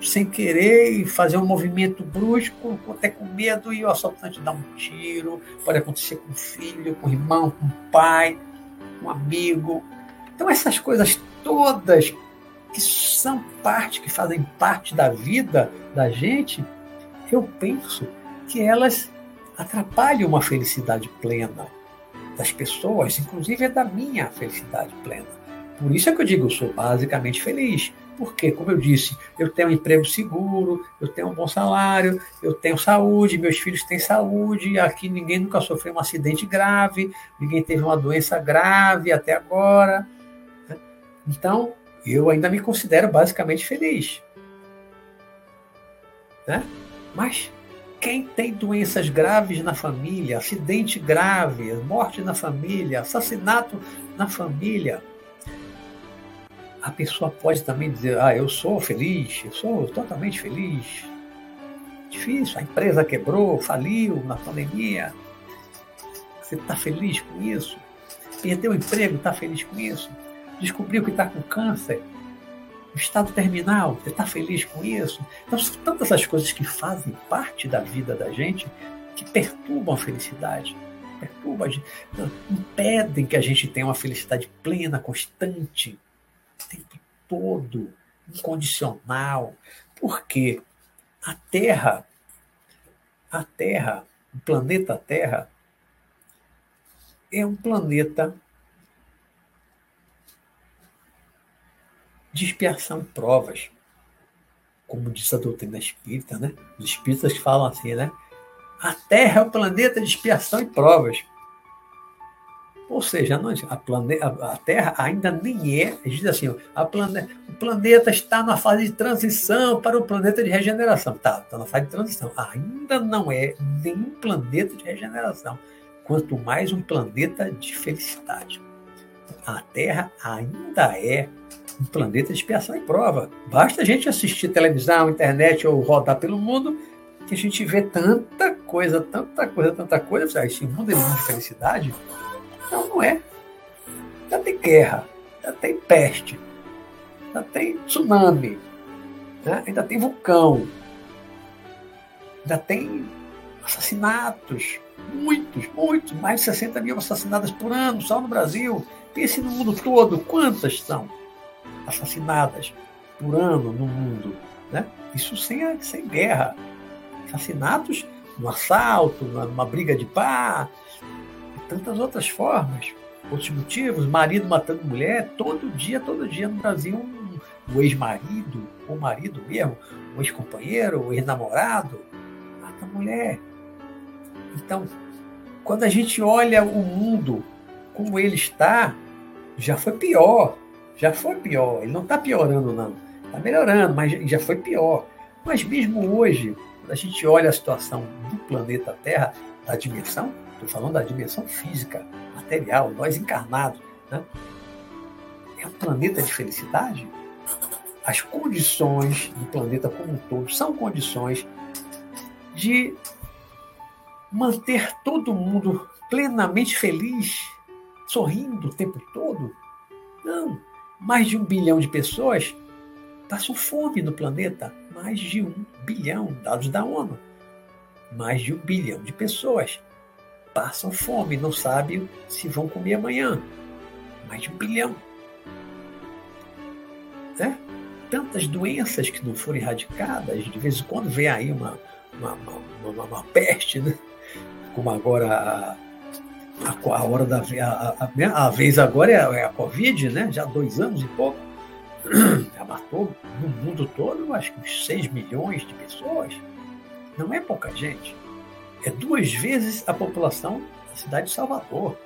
sem querer e fazer um movimento brusco, até com medo, e o assaltante dá um tiro. Pode acontecer com o filho, com o irmão, com o pai, com um amigo. Então, essas coisas todas que são parte, que fazem parte da vida da gente, eu penso que elas atrapalham uma felicidade plena das pessoas, inclusive é da minha felicidade plena. Por isso é que eu digo, eu sou basicamente feliz. Porque, como eu disse, eu tenho um emprego seguro, eu tenho um bom salário, eu tenho saúde, meus filhos têm saúde, aqui ninguém nunca sofreu um acidente grave, ninguém teve uma doença grave até agora. Né? Então, eu ainda me considero basicamente feliz. Né? Mas quem tem doenças graves na família, acidente grave, morte na família, assassinato na família, a pessoa pode também dizer: Ah, eu sou feliz, eu sou totalmente feliz. Difícil, a empresa quebrou, faliu na pandemia. Você está feliz com isso? Perdeu o emprego, está feliz com isso? Descobriu que está com câncer, estado terminal, você está feliz com isso? Então, são tantas as coisas que fazem parte da vida da gente que perturbam a felicidade, perturbam, impedem que a gente tenha uma felicidade plena, constante, o tempo todo, incondicional. Porque a Terra, a Terra, o planeta Terra, é um planeta de expiação provas. Como diz a doutrina espírita, né? Os espíritas falam assim, né? A Terra é o planeta de expiação e provas. Ou seja, nós, a, plane, a, a, Terra ainda nem é, diz assim, a plane, o planeta está na fase de transição para o planeta de regeneração. Tá, está na fase de transição. Ainda não é nenhum planeta de regeneração, quanto mais um planeta de felicidade. A Terra ainda é um planeta de expiação e prova. Basta a gente assistir televisão, internet ou rodar pelo mundo que a gente vê tanta coisa, tanta coisa, tanta coisa. Esse mundo é mundo de felicidade não, não é. Já tem guerra, já tem peste, já tem tsunami, né? ainda tem vulcão, ainda tem assassinatos, muitos, muitos, mais de 60 mil assassinadas por ano só no Brasil. Pense no mundo todo, quantas são assassinadas por ano no mundo? Né? Isso sem, sem guerra. Assassinatos no assalto, numa briga de bar, tantas outras formas, outros motivos, marido matando mulher, todo dia, todo dia no Brasil, um, um ex-marido, ou marido mesmo, um ex-companheiro, um ex-namorado, mata mulher. Então, quando a gente olha o mundo como ele está, já foi pior, já foi pior. Ele não está piorando, não. Está melhorando, mas já foi pior. Mas mesmo hoje, quando a gente olha a situação do planeta Terra, da dimensão, Estou falando da dimensão física, material, nós encarnados. Né? É um planeta de felicidade? As condições do planeta como um todo são condições de manter todo mundo plenamente feliz, sorrindo o tempo todo? Não. Mais de um bilhão de pessoas passam fome no planeta. Mais de um bilhão, dados da ONU. Mais de um bilhão de pessoas passam fome, não sabem se vão comer amanhã. Mais de um bilhão. Né? Tantas doenças que não foram erradicadas, de vez em quando vem aí uma, uma, uma, uma, uma peste, né? como agora a, a, hora da a, a, a, vez agora é a, é a Covid, né? já há dois anos e pouco. Já matou no mundo todo, acho que uns 6 milhões de pessoas. Não é pouca gente é duas vezes a população da cidade de Salvador.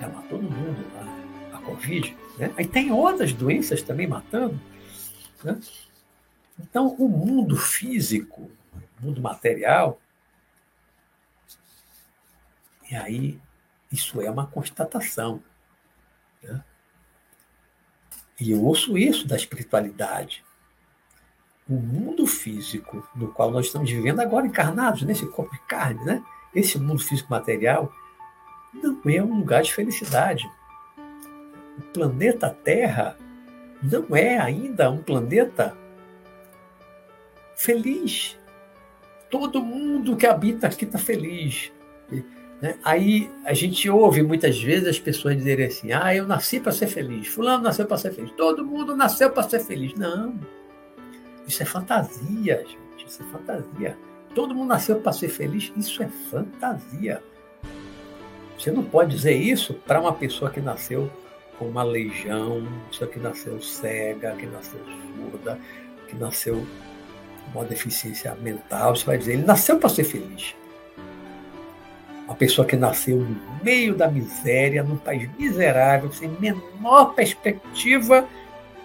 Já matou no mundo a, a Covid. Né? Aí tem outras doenças também matando. Né? Então, o mundo físico, o mundo material, e aí isso é uma constatação. Né? E eu ouço isso da espiritualidade o mundo físico no qual nós estamos vivendo agora encarnados nesse corpo de carne, né? Esse mundo físico material não é um lugar de felicidade. O planeta Terra não é ainda um planeta feliz. Todo mundo que habita aqui está feliz. Né? Aí a gente ouve muitas vezes as pessoas dizerem assim: ah, eu nasci para ser feliz, Fulano nasceu para ser feliz, todo mundo nasceu para ser feliz. Não. Isso é fantasia, gente. Isso é fantasia. Todo mundo nasceu para ser feliz. Isso é fantasia. Você não pode dizer isso para uma pessoa que nasceu com uma legião, pessoa que nasceu cega, que nasceu surda, que nasceu com uma deficiência mental. Você vai dizer, ele nasceu para ser feliz. Uma pessoa que nasceu no meio da miséria, num país miserável, sem menor perspectiva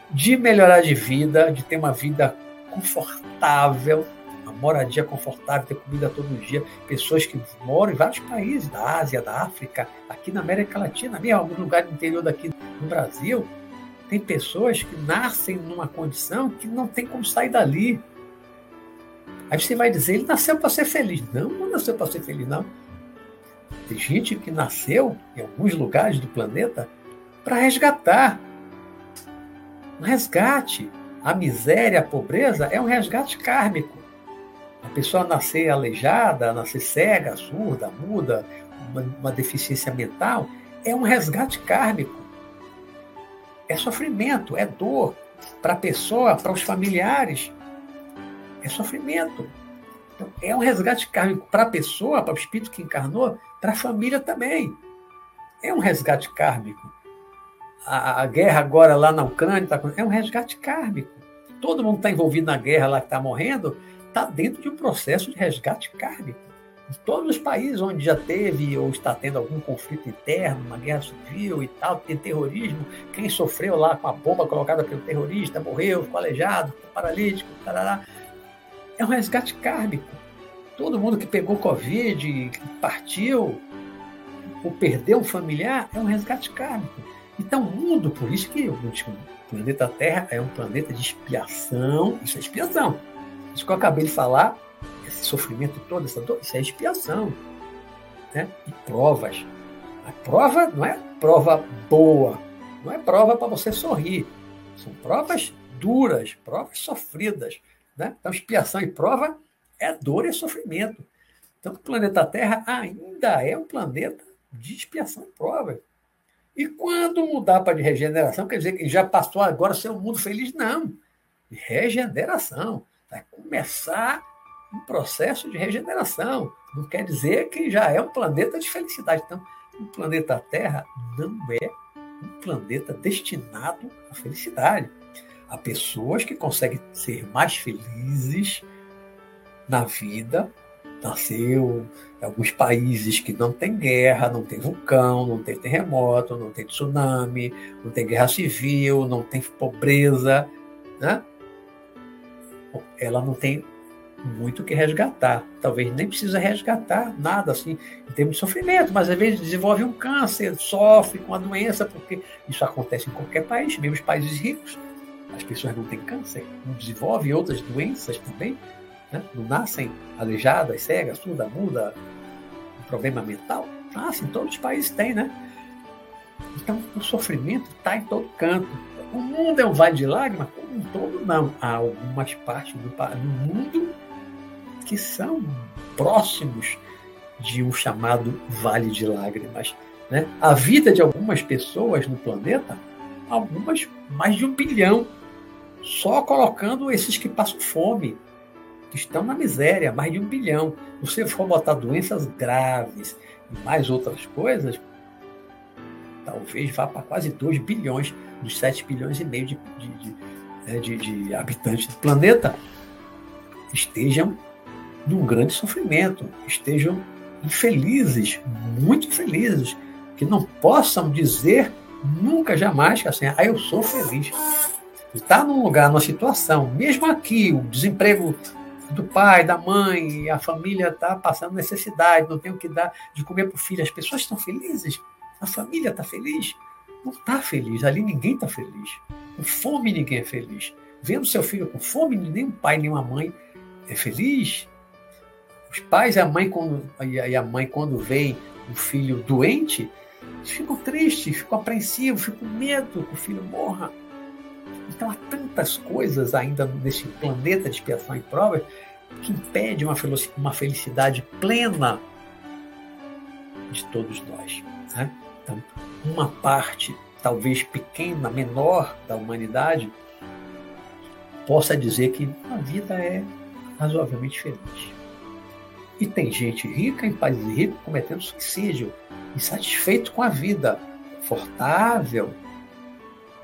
de melhorar de vida, de ter uma vida confortável, uma moradia confortável, ter comida todo dia. Pessoas que moram em vários países, da Ásia, da África, aqui na América Latina, mesmo algum lugar do interior daqui no Brasil, tem pessoas que nascem numa condição que não tem como sair dali. Aí você vai dizer, ele nasceu para ser feliz. Não, não nasceu para ser feliz, não. Tem gente que nasceu em alguns lugares do planeta para resgatar. Um resgate. A miséria, a pobreza é um resgate kármico. A pessoa nascer aleijada, nascer cega, surda, muda, uma, uma deficiência mental, é um resgate kármico. É sofrimento, é dor para a pessoa, para os familiares. É sofrimento. Então, é um resgate kármico para a pessoa, para o espírito que encarnou, para a família também. É um resgate kármico. A, a guerra agora lá na Ucrânia tá, é um resgate kármico todo mundo está envolvido na guerra lá que está morrendo, está dentro de um processo de resgate kármico. Em todos os países onde já teve ou está tendo algum conflito interno, uma guerra civil e tal, tem terrorismo, quem sofreu lá com a bomba colocada pelo terrorista, morreu, ficou aleijado, ficou paralítico, tarará, é um resgate kármico. Todo mundo que pegou Covid, que partiu, ou perdeu um familiar, é um resgate kármico. Então, o mundo, por isso que o planeta Terra é um planeta de expiação, isso é expiação. Isso que eu acabei de falar, esse sofrimento todo, essa dor, isso é expiação. Né? E provas. A prova não é prova boa, não é prova para você sorrir. São provas duras, provas sofridas. Né? Então, expiação e prova é dor e sofrimento. Então, o planeta Terra ainda é um planeta de expiação e prova. E quando mudar para de regeneração, quer dizer que já passou agora ser um mundo feliz? Não. Regeneração. Vai começar um processo de regeneração. Não quer dizer que já é um planeta de felicidade. Então, o planeta Terra não é um planeta destinado à felicidade. Há pessoas que conseguem ser mais felizes na vida nasceu em alguns países que não tem guerra, não tem vulcão, não tem terremoto, não tem tsunami, não tem guerra civil, não tem pobreza, né? Ela não tem muito que resgatar. Talvez nem precisa resgatar nada assim em termos de sofrimento, mas às vezes desenvolve um câncer, sofre com a doença, porque isso acontece em qualquer país, mesmo os países ricos. As pessoas não têm câncer, não desenvolvem outras doenças também, né? não nascem aleijadas, cegas, surda, muda, problema mental. Nascem, todos os países têm, né? Então, o sofrimento está em todo canto. O mundo é um vale de lágrimas? Como um todo, não. Há algumas partes do, do mundo que são próximos de um chamado vale de lágrimas. Né? A vida de algumas pessoas no planeta, algumas mais de um bilhão, só colocando esses que passam fome, que estão na miséria, mais de um bilhão. Se você for botar doenças graves e mais outras coisas, talvez vá para quase 2 bilhões dos 7 bilhões e meio de, de, né, de, de habitantes do planeta estejam num grande sofrimento, estejam infelizes, muito infelizes, que não possam dizer nunca, jamais, que assim, ah, eu sou feliz. Está num lugar, numa situação, mesmo aqui, o desemprego do pai, da mãe, a família está passando necessidade, não tem o que dar de comer para o filho. As pessoas estão felizes, a família está feliz. Não está feliz, ali ninguém está feliz. Com fome ninguém é feliz. Vendo seu filho com fome, nem o pai nem a mãe é feliz. Os pais e a mãe, quando, e a mãe, quando veem o filho doente, ficam tristes, ficam apreensivos, ficam com medo que o filho morra. Então há tantas coisas ainda nesse planeta de expiação e provas que impedem uma felicidade plena de todos nós. Né? Então, uma parte, talvez pequena, menor da humanidade, possa dizer que a vida é razoavelmente feliz. E tem gente rica em países ricos cometendo suicídio, insatisfeito com a vida, confortável,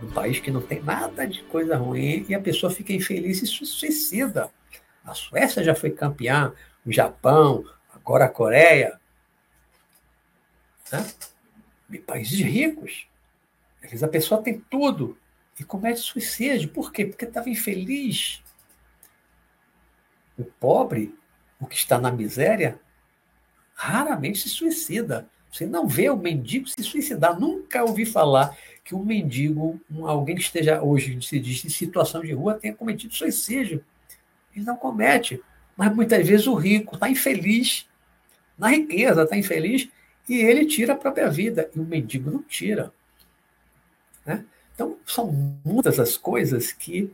num país que não tem nada de coisa ruim, e a pessoa fica infeliz e se suicida. A Suécia já foi campeã, o Japão, agora a Coreia. Né? De países ricos. Às vezes a pessoa tem tudo e comete suicídio. Por quê? Porque estava infeliz. O pobre, o que está na miséria, raramente se suicida. Você não vê o mendigo se suicidar. Nunca ouvi falar que um mendigo, um, alguém que esteja hoje, se diz, em situação de rua, tenha cometido suicídio. Ele não comete. Mas muitas vezes o rico está infeliz, na riqueza, está infeliz, e ele tira a própria vida. E o mendigo não tira. Né? Então, são muitas as coisas que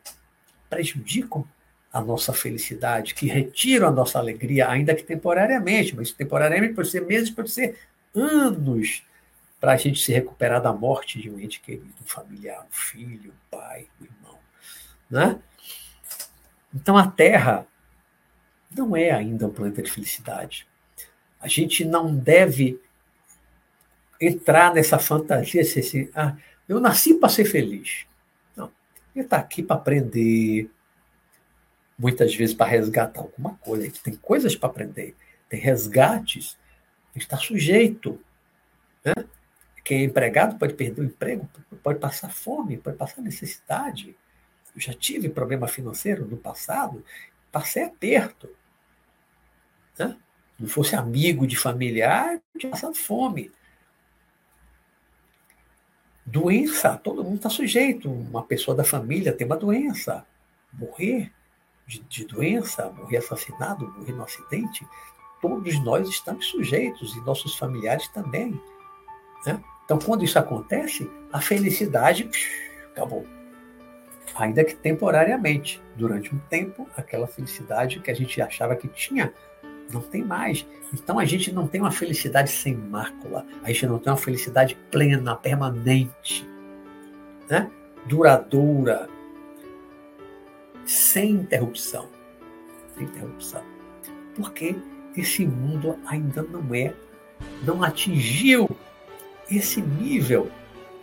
prejudicam a nossa felicidade, que retiram a nossa alegria, ainda que temporariamente, mas temporariamente pode ser meses, pode ser anos para a gente se recuperar da morte de um ente querido, um familiar, um filho, um pai, um irmão. Né? Então a Terra não é ainda um planeta de felicidade. A gente não deve entrar nessa fantasia de assim, ah, eu nasci para ser feliz. Não, ele está aqui para aprender, muitas vezes para resgatar alguma coisa, tem coisas para aprender. tem resgates, está sujeito. Né? Quem é empregado pode perder o emprego, pode passar fome, pode passar necessidade. Eu já tive problema financeiro no passado, passei aperto. Né? Não fosse amigo de familiar, tinha passado fome. Doença, todo mundo está sujeito. Uma pessoa da família tem uma doença. Morrer de, de doença, morrer assassinado, morrer no acidente, todos nós estamos sujeitos e nossos familiares também. Né? Então, quando isso acontece, a felicidade psh, acabou. Ainda que temporariamente. Durante um tempo, aquela felicidade que a gente achava que tinha, não tem mais. Então, a gente não tem uma felicidade sem mácula. A gente não tem uma felicidade plena, permanente, né? duradoura, sem interrupção. Sem interrupção. Porque esse mundo ainda não é, não atingiu esse nível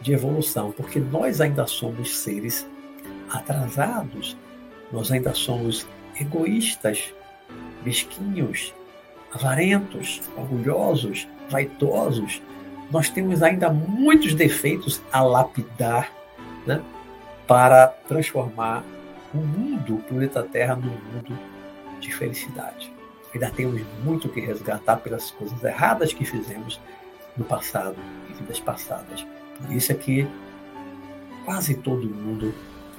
de evolução, porque nós ainda somos seres atrasados, nós ainda somos egoístas, mesquinhos, avarentos, orgulhosos, vaitosos. Nós temos ainda muitos defeitos a lapidar né, para transformar o mundo, o planeta Terra, num mundo de felicidade. Ainda temos muito que resgatar pelas coisas erradas que fizemos no passado, em vidas passadas. Por isso é que quase todo mundo,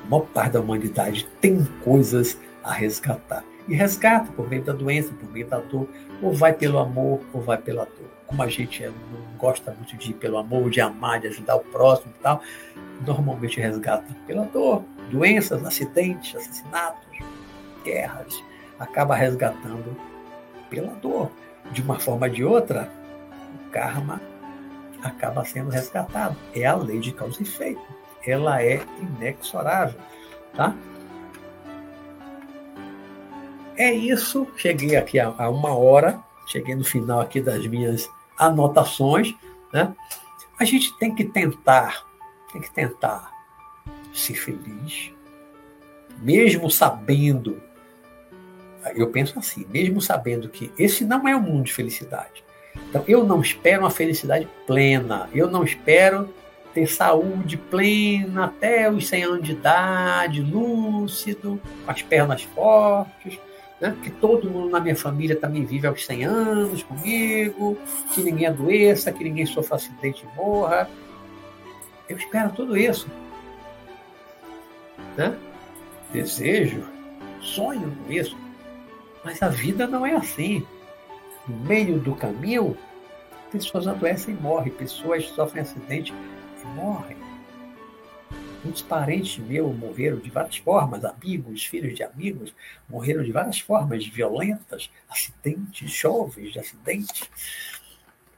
a maior parte da humanidade, tem coisas a resgatar. E resgata por meio da doença, por meio da dor, ou vai pelo amor, ou vai pela dor. Como a gente é, não gosta muito de ir pelo amor, de amar, de ajudar o próximo e tal, normalmente resgata pela dor, doenças, acidentes, assassinatos, guerras, acaba resgatando pela dor. De uma forma ou de outra, karma acaba sendo resgatado. É a lei de causa e efeito. Ela é inexorável, tá? É isso. Cheguei aqui a, uma hora. Cheguei no final aqui das minhas anotações, né? A gente tem que tentar, tem que tentar ser feliz, mesmo sabendo, eu penso assim, mesmo sabendo que esse não é o mundo de felicidade. Então, eu não espero uma felicidade plena, eu não espero ter saúde plena até os 100 anos de idade, lúcido, com as pernas fortes, né? que todo mundo na minha família também vive aos 100 anos comigo, que ninguém adoeça, que ninguém sofra acidente e morra. Eu espero tudo isso. Né? Desejo, sonho com isso. Mas a vida não é assim no meio do caminho, pessoas adoecem e morrem, pessoas sofrem acidente e morrem. Muitos parentes meus morreram de várias formas, amigos, filhos de amigos, morreram de várias formas violentas, acidentes, jovens de acidente,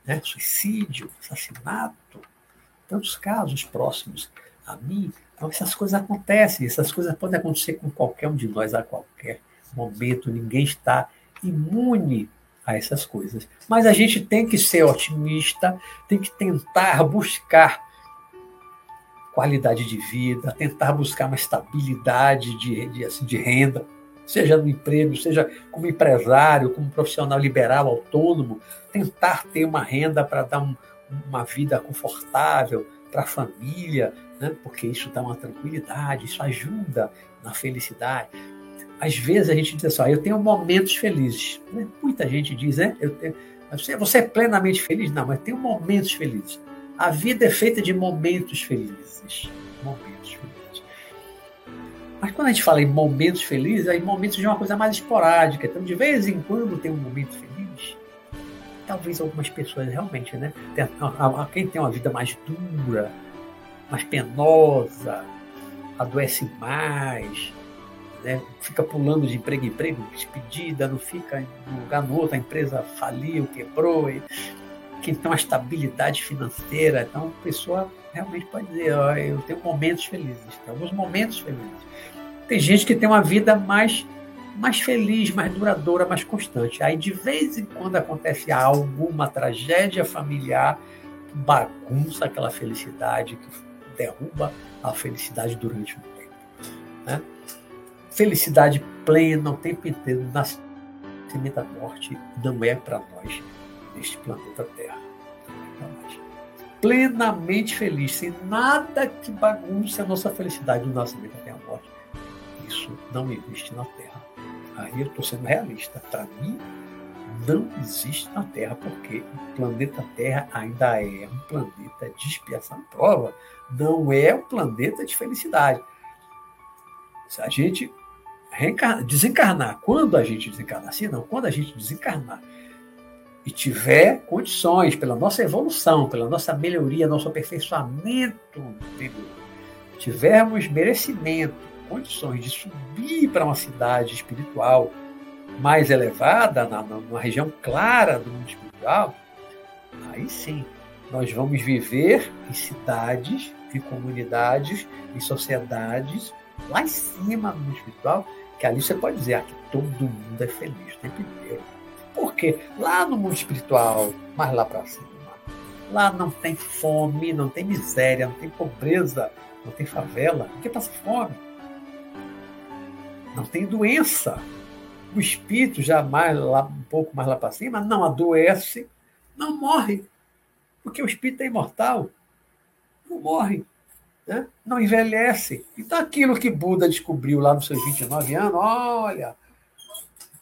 né? suicídio, assassinato, tantos casos próximos a mim. Então, essas coisas acontecem, essas coisas podem acontecer com qualquer um de nós a qualquer momento, ninguém está imune a essas coisas. Mas a gente tem que ser otimista, tem que tentar buscar qualidade de vida, tentar buscar uma estabilidade de, de, assim, de renda, seja no emprego, seja como empresário, como profissional liberal, autônomo, tentar ter uma renda para dar um, uma vida confortável para a família, né? porque isso dá uma tranquilidade, isso ajuda na felicidade às vezes a gente diz assim, eu tenho momentos felizes. Né? Muita gente diz, né? Tenho, você, é plenamente feliz? Não, mas tem momentos felizes. A vida é feita de momentos felizes. Momentos felizes. Mas quando a gente fala em momentos felizes, aí momentos de uma coisa mais esporádica. Então, de vez em quando tem um momento feliz. Talvez algumas pessoas realmente, né? Quem tem uma vida mais dura, mais penosa, adoece mais, né? fica pulando de emprego em emprego, despedida, não fica em lugar no outro, a empresa faliu, quebrou, e quem tem uma estabilidade financeira, então a pessoa realmente pode dizer, ó, eu tenho momentos felizes, tem alguns momentos felizes. Tem gente que tem uma vida mais mais feliz, mais duradoura, mais constante. Aí de vez em quando acontece alguma tragédia familiar, bagunça aquela felicidade, que derruba a felicidade durante um tempo. Né? Felicidade plena o tempo inteiro nas semente da morte não é para nós neste planeta Terra. Plenamente feliz, sem nada que bagunce a nossa felicidade do nascimento até a morte. Isso não existe na Terra. Aí eu estou sendo realista. Para mim, não existe na Terra, porque o planeta Terra ainda é um planeta de expiação prova, não é um planeta de felicidade. Se a gente desencarnar, quando a gente desencarnar, assim não, quando a gente desencarnar e tiver condições, pela nossa evolução, pela nossa melhoria, nosso aperfeiçoamento tivermos merecimento, condições de subir para uma cidade espiritual mais elevada, na, numa região clara do mundo espiritual, aí sim nós vamos viver em cidades, em comunidades, em sociedades lá em cima no mundo espiritual, que ali você pode dizer ah, que todo mundo é feliz o tempo inteiro. Porque lá no mundo espiritual, mais lá para cima, lá não tem fome, não tem miséria, não tem pobreza, não tem favela, ninguém passa fome. Não tem doença. O espírito, já mais lá, um pouco mais lá para cima, não adoece, não morre. Porque o espírito é imortal. Não morre né? não envelhece. Então, aquilo que Buda descobriu lá nos seus 29 anos, olha,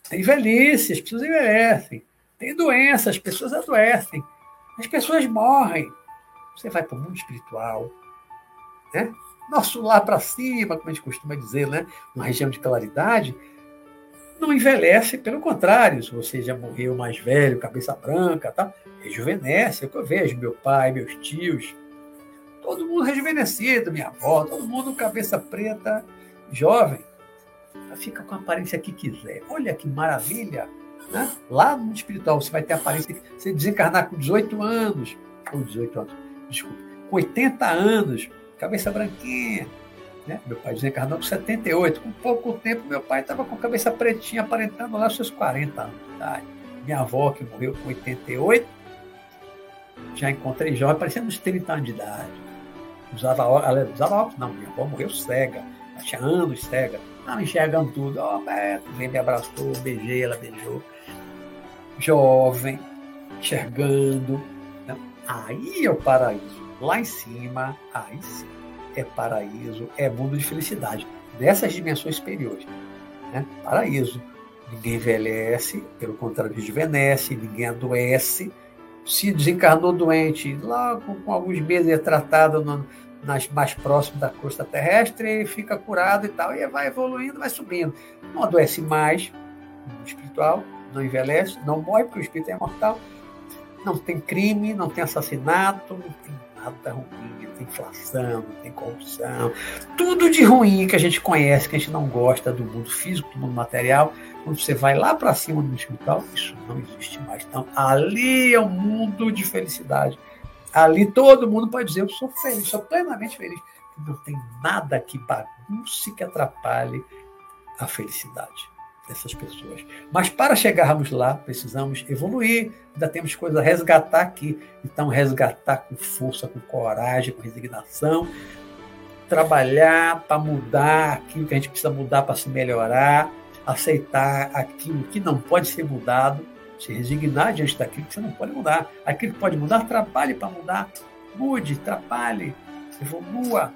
tem velhice, as pessoas envelhecem. Tem doença, as pessoas adoecem. As pessoas morrem. Você vai para o mundo espiritual. Né? Nosso lá para cima, como a gente costuma dizer, né? uma região de claridade, não envelhece, pelo contrário, se você já morreu mais velho, cabeça branca, tá? rejuvenesce. É o que eu vejo, meu pai, meus tios, todo mundo rejuvenescido, minha avó, todo mundo cabeça preta, jovem. Fica com a aparência que quiser. Olha que maravilha! Né? Lá no espiritual você vai ter aparência, você desencarnar com 18 anos, ou 18 anos, desculpa, com 80 anos, cabeça branquinha. Né? Meu pai desencarnou com 78. Com pouco tempo, meu pai estava com a cabeça pretinha, aparentando lá seus 40 anos de idade. Minha avó, que morreu com 88, já encontrei jovem, parecendo uns 30 anos de idade usava ela usava óculos, não, minha avó morreu cega, ela tinha anos cega, estava enxergando tudo, ó, oh, vem, me abraçou, beijei, ela beijou, jovem, enxergando, né? aí é o paraíso, lá em cima, aí sim, é paraíso, é mundo de felicidade, dessas dimensões superiores, né? paraíso, ninguém envelhece, pelo contrário, rejuvenesce, ninguém adoece, se desencarnou doente, logo com alguns meses é tratado no, nas mais próximas da crosta terrestre, fica curado e tal, e vai evoluindo, vai subindo. Não adoece mais, espiritual, não envelhece, não morre, porque o espírito é imortal. Não tem crime, não tem assassinato, não tem nada ruim, não tem inflação, não tem corrupção. Tudo de ruim que a gente conhece, que a gente não gosta do mundo físico, do mundo material, quando você vai lá para cima do hospital, isso não existe mais. Então, ali é um mundo de felicidade. Ali todo mundo pode dizer: Eu sou feliz, sou plenamente feliz. Não tem nada que bagunce, que atrapalhe a felicidade dessas pessoas. Mas para chegarmos lá, precisamos evoluir, ainda temos coisas a resgatar aqui. Então, resgatar com força, com coragem, com resignação, trabalhar para mudar aquilo que a gente precisa mudar para se melhorar, aceitar aquilo que não pode ser mudado, se resignar diante daquilo que você não pode mudar. Aquilo que pode mudar, trabalhe para mudar. Mude, trabalhe, evolua.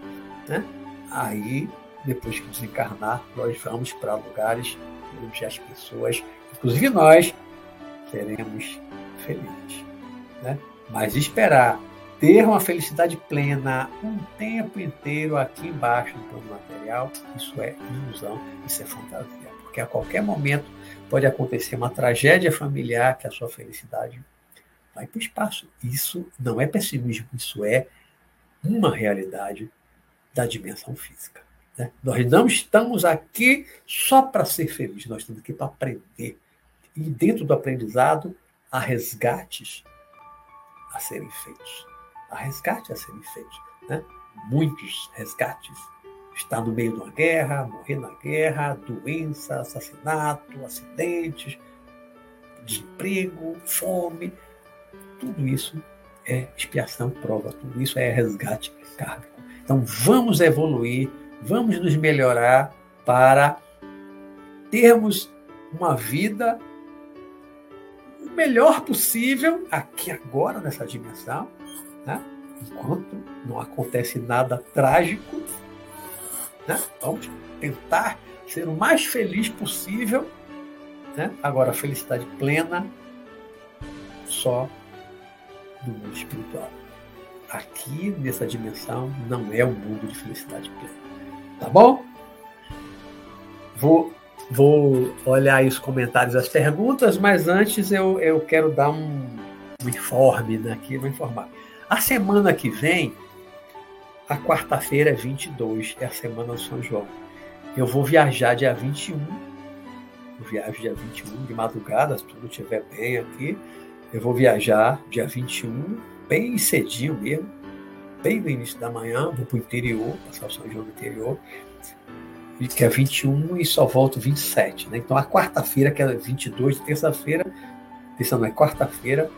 Né? Aí, depois que desencarnar, nós vamos para lugares onde as pessoas, inclusive nós, seremos felizes. Né? Mas esperar ter uma felicidade plena um tempo inteiro aqui embaixo no plano material, isso é ilusão, isso é fantasia porque a qualquer momento pode acontecer uma tragédia familiar que a sua felicidade vai para o espaço. Isso não é pessimismo, isso é uma realidade da dimensão física. Né? Nós não estamos aqui só para ser felizes, nós estamos aqui para aprender. E dentro do aprendizado, há resgates a serem feitos. Há resgates a serem feitos. Né? Muitos resgates estar no meio de uma guerra, morrer na guerra, doença, assassinato, acidentes, desemprego, fome. Tudo isso é expiação, prova, tudo isso é resgate kármico. Então vamos evoluir, vamos nos melhorar para termos uma vida o melhor possível aqui agora nessa dimensão, né? enquanto não acontece nada trágico. Né? Vamos tentar ser o mais feliz possível. Né? Agora, a felicidade plena só no mundo espiritual. Aqui, nessa dimensão, não é um mundo de felicidade plena. Tá bom? Vou, vou olhar aí os comentários, as perguntas, mas antes eu, eu quero dar um, um informe daqui, vou informar. A semana que vem, a quarta-feira é 22, é a semana do São João. Eu vou viajar dia 21, eu viajo dia 21 de madrugada, se tudo estiver bem aqui. Eu vou viajar dia 21, bem cedinho mesmo, bem no início da manhã, vou para o interior, passar o São João no interior, que é 21 e só volto 27. Né? Então a quarta-feira, que é 22, terça-feira, terça não é quarta-feira,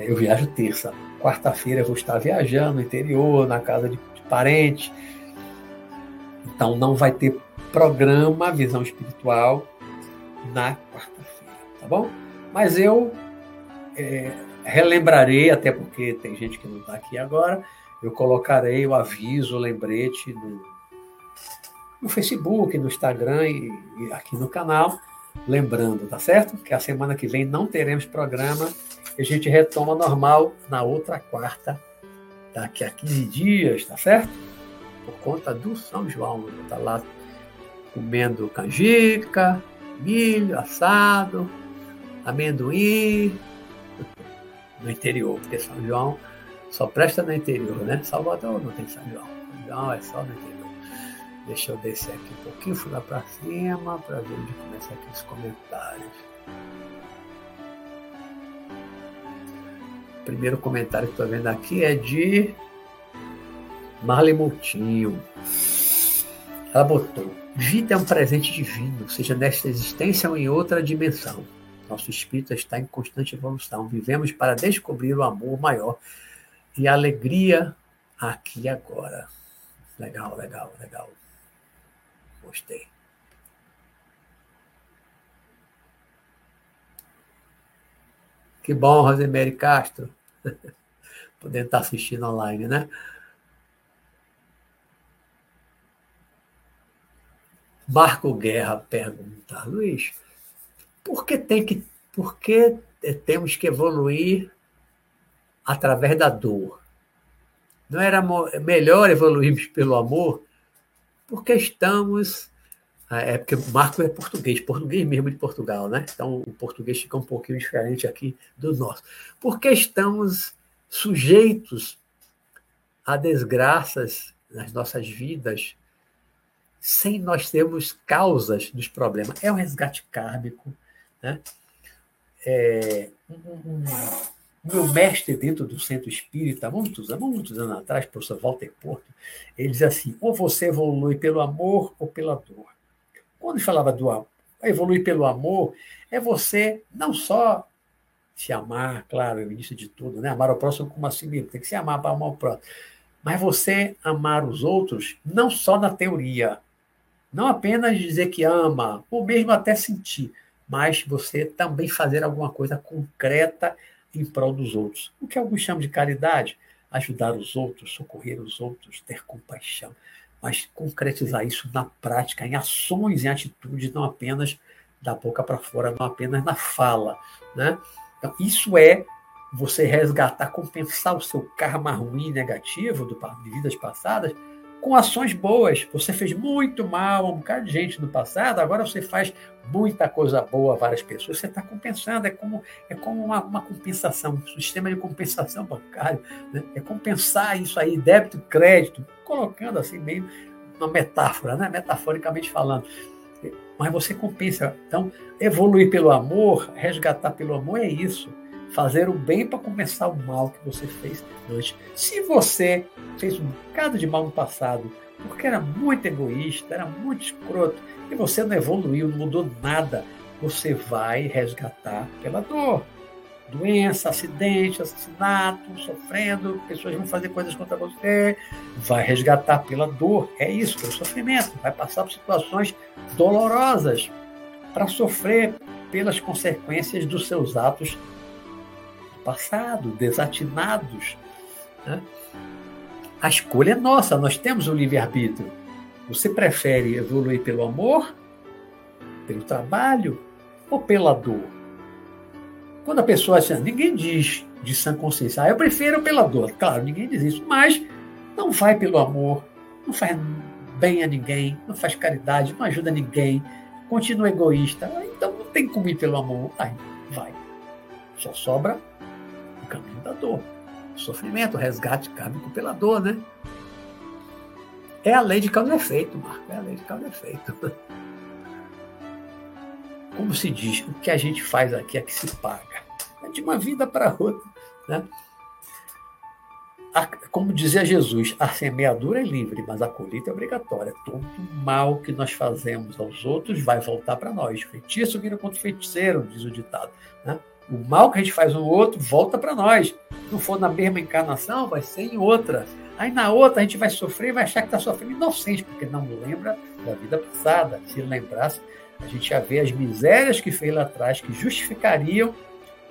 eu viajo terça. Quarta-feira eu vou estar viajando no interior, na casa de parente. Então não vai ter programa Visão Espiritual na quarta-feira, tá bom? Mas eu é, relembrarei, até porque tem gente que não está aqui agora, eu colocarei o aviso, o lembrete no, no Facebook, no Instagram e, e aqui no canal, lembrando, tá certo? Que a semana que vem não teremos programa a gente retoma normal na outra quarta, daqui a 15 dias, tá certo? Por conta do São João. Vou estar lá comendo canjica, milho assado, amendoim, no interior, porque São João só presta no interior, né? Salvador não tem São João. São João é só no interior. Deixa eu descer aqui um pouquinho, fui lá para cima para ver onde começa aqui os comentários. Primeiro comentário que estou vendo aqui é de Marley Moutinho. Ela botou: Vida é um presente divino, seja nesta existência ou em outra dimensão. Nosso espírito está em constante evolução. Vivemos para descobrir o amor maior e a alegria aqui e agora. Legal, legal, legal. Gostei. Que bom, Rosemary Castro. Podendo estar assistindo online, né? Marco Guerra pergunta, Luiz, por que tem que, por que temos que evoluir através da dor? Não era melhor evoluirmos pelo amor? Porque estamos é porque Marco é português, português mesmo de Portugal, né? Então o português fica um pouquinho diferente aqui do nosso. Porque estamos sujeitos a desgraças nas nossas vidas sem nós termos causas dos problemas. É um resgate kármico, né? É, um, meu mestre dentro do centro espírita, muitos, muitos anos atrás, professor Walter Porto, ele diz assim: ou você evolui pelo amor ou pela dor. Quando falava do evoluir pelo amor, é você não só se amar, claro, é o início de tudo, né? Amar o próximo como a si mesmo, tem que se amar para amar o próximo. Mas você amar os outros não só na teoria, não apenas dizer que ama, ou mesmo até sentir, mas você também fazer alguma coisa concreta em prol dos outros. O que alguns chamam de caridade, ajudar os outros, socorrer os outros, ter compaixão mas concretizar isso na prática, em ações, em atitudes, não apenas da boca para fora, não apenas na fala. Né? Então, isso é você resgatar, compensar o seu karma ruim negativo do, de vidas passadas com ações boas. Você fez muito mal a um bocado de gente no passado, agora você faz muita coisa boa a várias pessoas. Você está compensando, é como, é como uma, uma, compensação, um sistema de compensação bancário. Né? É compensar isso aí, débito, crédito, colocando assim meio uma metáfora, né? metaforicamente falando. Mas você compensa. Então, evoluir pelo amor, resgatar pelo amor é isso fazer o bem para compensar o mal que você fez antes. Se você fez um bocado de mal no passado, porque era muito egoísta, era muito escroto, e você não evoluiu, não mudou nada, você vai resgatar pela dor. Doença, acidente, assassinato, sofrendo, pessoas vão fazer coisas contra você, vai resgatar pela dor. É isso, pelo sofrimento. Vai passar por situações dolorosas para sofrer pelas consequências dos seus atos passado, desatinados. Né? A escolha é nossa, nós temos o livre-arbítrio. Você prefere evoluir pelo amor, pelo trabalho ou pela dor? Quando a pessoa assim, ninguém diz de sã consciência, ah, eu prefiro pela dor. Claro, ninguém diz isso, mas não vai pelo amor, não faz bem a ninguém, não faz caridade, não ajuda ninguém, continua egoísta. Então não tem como ir pelo amor. Aí, vai. Só sobra o caminho da dor. O sofrimento, o resgate kármico pela dor, né? É a lei de causa e efeito, Marco. É a lei de causa e efeito. Como se diz, o que a gente faz aqui é que se paga. É de uma vida para outra. Né? como dizia Jesus, a semeadura é livre, mas a colheita é obrigatória. Todo mal que nós fazemos aos outros vai voltar para nós. Feitiço vira contra feiticeiro, diz o ditado. Né? O mal que a gente faz no outro volta para nós. Se não for na mesma encarnação, vai ser em outra. Aí na outra a gente vai sofrer e vai achar que está sofrendo inocente, porque não lembra da vida passada. Se lembrasse, a gente ia ver as misérias que fez lá atrás que justificariam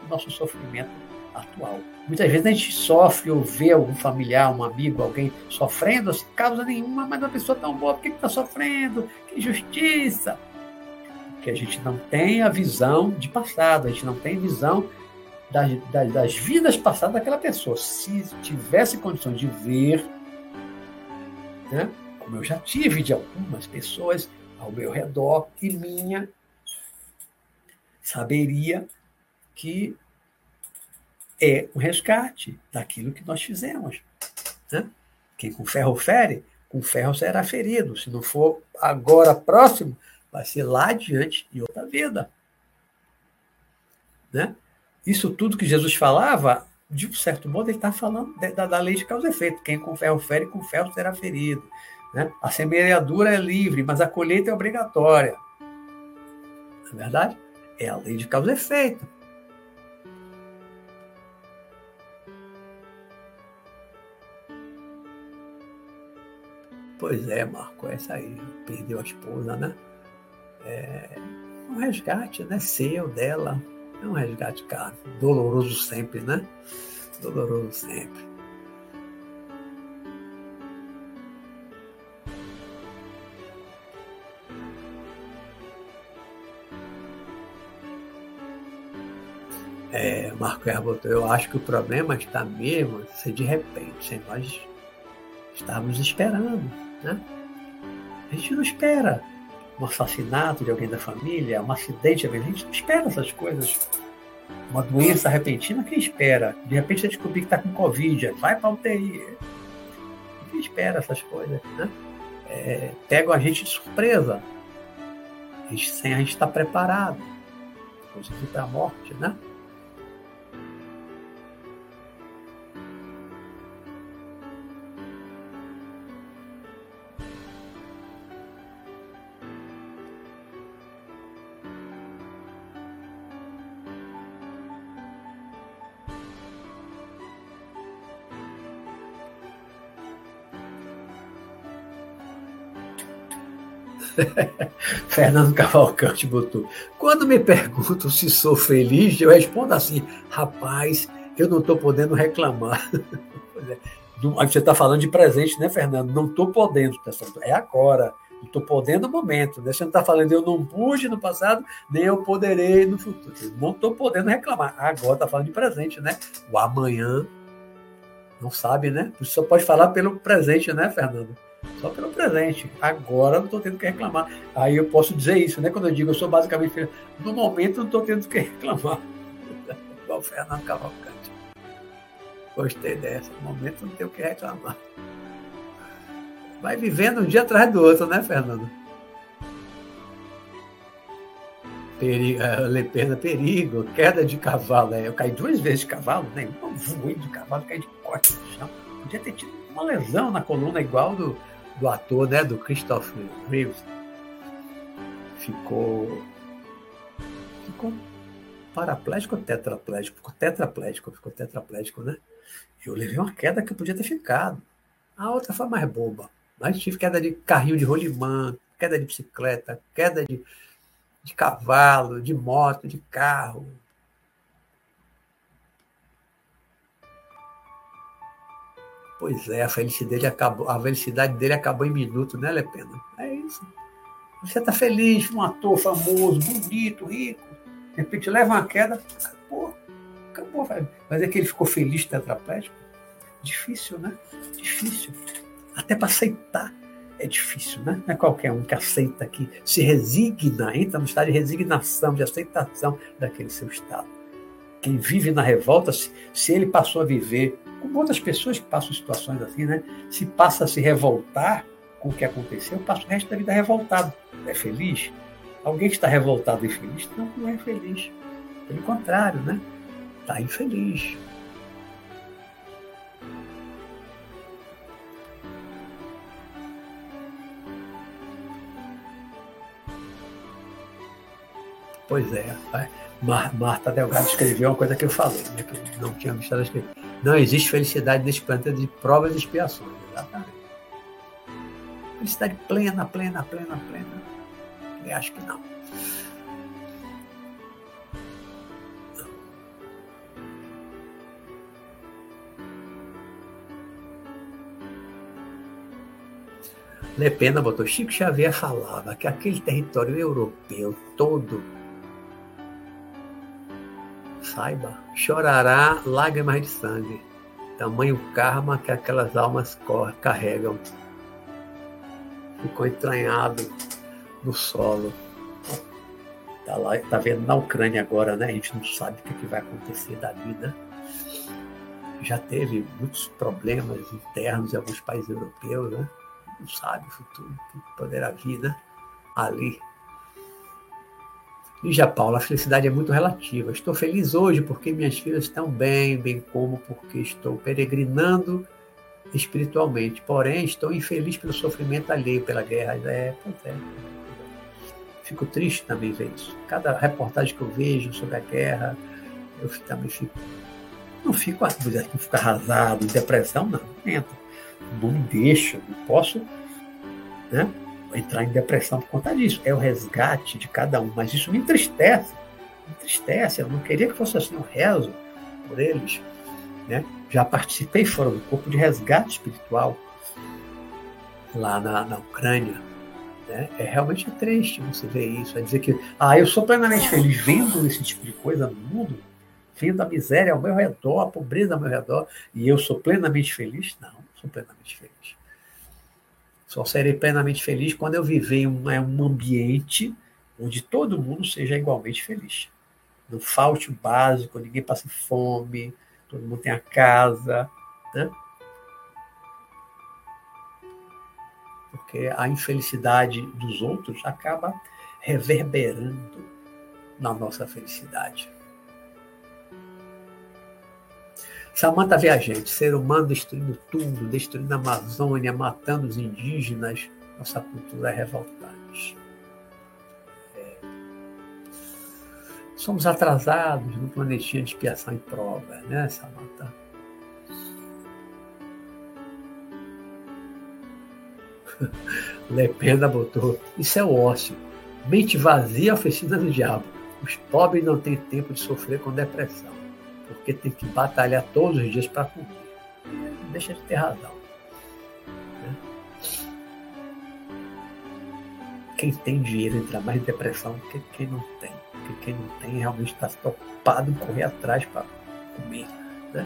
o nosso sofrimento atual. Muitas vezes a gente sofre ou vê algum familiar, um amigo, alguém sofrendo sem causa nenhuma, mas uma pessoa tão boa, por que está sofrendo? Que injustiça! Porque a gente não tem a visão de passado, a gente não tem visão das, das, das vidas passadas daquela pessoa. Se tivesse condições de ver, né, como eu já tive de algumas pessoas ao meu redor e minha, saberia que é o resgate daquilo que nós fizemos. Né? Quem com ferro fere, com ferro será ferido. Se não for agora próximo, vai ser lá adiante em outra vida. Né? Isso tudo que Jesus falava, de um certo modo, ele está falando da, da, lei de causa e efeito. Quem com ferro fere, com ferro será ferido. Né? A semeadura é livre, mas a colheita é obrigatória. Não é verdade? É a lei de causa e efeito. Pois é, Marco, essa aí, perdeu a esposa, né? É um resgate, né? Seu, dela. É um resgate, cara. Doloroso sempre, né? Doloroso sempre. É, Marco Herboto, eu acho que o problema está mesmo ser de repente, sem nós estarmos esperando. Né? A gente não espera um assassinato de alguém da família, um acidente, a gente não espera essas coisas. Uma doença repentina, quem espera? De repente você descobrir que está com Covid, vai para UTI. Quem espera essas coisas? Né? É, pegam a gente de surpresa, a gente, sem a gente estar tá preparado, inclusive para a morte, né? Fernando Cavalcante botou. Quando me perguntam se sou feliz, eu respondo assim: rapaz, eu não estou podendo reclamar. É. Você está falando de presente, né, Fernando? Não estou podendo, é agora. Estou podendo no momento. Né? Você não está falando eu não pude no passado, nem eu poderei no futuro. não estou podendo reclamar. Agora está falando de presente, né? O amanhã não sabe, né? Você só pode falar pelo presente, né, Fernando? Só pelo presente. Agora não estou tendo que reclamar. Aí eu posso dizer isso, né? Quando eu digo eu sou basicamente no momento não estou tendo que reclamar. Igual Fernando Cavalcante. Gostei dessa. No momento não tenho que reclamar. Vai vivendo um dia atrás do outro, né, Fernando? Perigo, uh, perda, perigo, queda de cavalo. É, eu caí duas vezes de cavalo, né? Eu voei de cavalo, caí de corte no chão. Podia ter tido uma lesão na coluna igual do, do ator, né, do Christopher Reeves, ficou ficou paraplégico ou tetraplégico? Ficou tetraplégico, ficou tetraplégico, né? Eu levei uma queda que eu podia ter ficado. A outra foi mais boba. Mas tive queda de carrinho de rolimã, queda de bicicleta, queda de, de cavalo, de moto, de carro. Pois é, a felicidade dele acabou, a felicidade dele acabou em minuto, né, Lepena? É isso. Você está feliz, um ator famoso, bonito, rico, de repente leva uma queda, acabou, acabou. Mas é que ele ficou feliz tetraplégico? Difícil, né? Difícil. Até para aceitar é difícil, né? Não é qualquer um que aceita, que se resigna, entra no estado de resignação, de aceitação daquele seu estado. Quem vive na revolta, se, se ele passou a viver, outras pessoas que passam situações assim, né? Se passa a se revoltar com o que aconteceu, passa o resto da vida revoltado. É feliz? Alguém que está revoltado e feliz? Não, não é feliz. Pelo contrário, né? Está infeliz. Pois é. Marta Delgado escreveu uma coisa que eu falei, né, que eu não tinha visto ela escrever. Não existe felicidade nesse planeta de provas e expiações. Exatamente. Felicidade plena, plena, plena, plena. Eu acho que não. Lepena botou Chico Xavier falava que aquele território europeu todo saiba, chorará lágrimas de sangue, tamanho karma que aquelas almas carregam. Ficou entranhado no solo. Está lá, tá vendo na Ucrânia agora, né? A gente não sabe o que, vai acontecer da vida. Já teve muitos problemas internos em alguns países europeus, né? Não sabe o futuro que poderá vir, né? Ali Lígia Paula, a felicidade é muito relativa. Estou feliz hoje porque minhas filhas estão bem, bem como porque estou peregrinando espiritualmente. Porém, estou infeliz pelo sofrimento alheio, pela guerra. É, pois é. Fico triste também ver isso. Cada reportagem que eu vejo sobre a guerra, eu também fico. Não fico, não fico arrasado, em depressão, não. Não me deixa, não posso. Né? Entrar em depressão por conta disso. É o resgate de cada um. Mas isso me entristece. Me entristece. Eu não queria que fosse assim. Eu rezo por eles. Né? Já participei fora do corpo de resgate espiritual lá na, na Ucrânia. Né? É realmente triste você ver isso. É dizer que ah, eu sou plenamente feliz vendo esse tipo de coisa no mundo, vendo a miséria ao meu redor, a pobreza ao meu redor, e eu sou plenamente feliz? Não, sou plenamente feliz. Só serei plenamente feliz quando eu viver em um, um ambiente onde todo mundo seja igualmente feliz. Não falte o básico, ninguém passe fome, todo mundo tenha casa. Né? Porque a infelicidade dos outros acaba reverberando na nossa felicidade. Samanta Viajante, ser humano destruindo tudo, destruindo a Amazônia, matando os indígenas, nossa cultura é revoltante. É. Somos atrasados no planetinha de expiação e prova, né, Samanta? Lependa botou. Isso é o ócio. Mente vazia, oficina do diabo. Os pobres não têm tempo de sofrer com depressão porque tem que batalhar todos os dias para comer. Deixa de ter razão. Né? Quem tem dinheiro entra mais em depressão do que quem não tem. Porque quem não tem realmente está preocupado em correr atrás para comer. Né?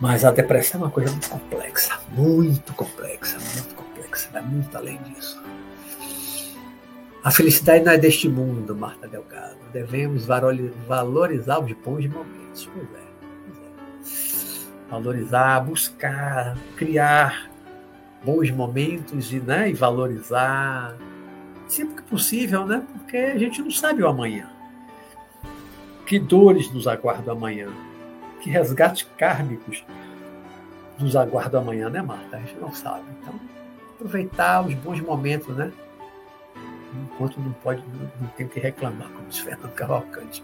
Mas a depressão é uma coisa muito complexa, muito complexa, muito complexa, vai muito além disso. A felicidade não é deste mundo, Marta Delgado. Devemos valorizar os bons momentos. É, pois é. Valorizar, buscar, criar bons momentos e, né, e valorizar sempre que possível, né? Porque a gente não sabe o amanhã. Que dores nos aguardam amanhã? Que resgates kármicos nos aguardam amanhã, né, Marta? A gente não sabe. Então, aproveitar os bons momentos, né? Enquanto não pode, não, tem que reclamar, como diz Fernando Cavalcante.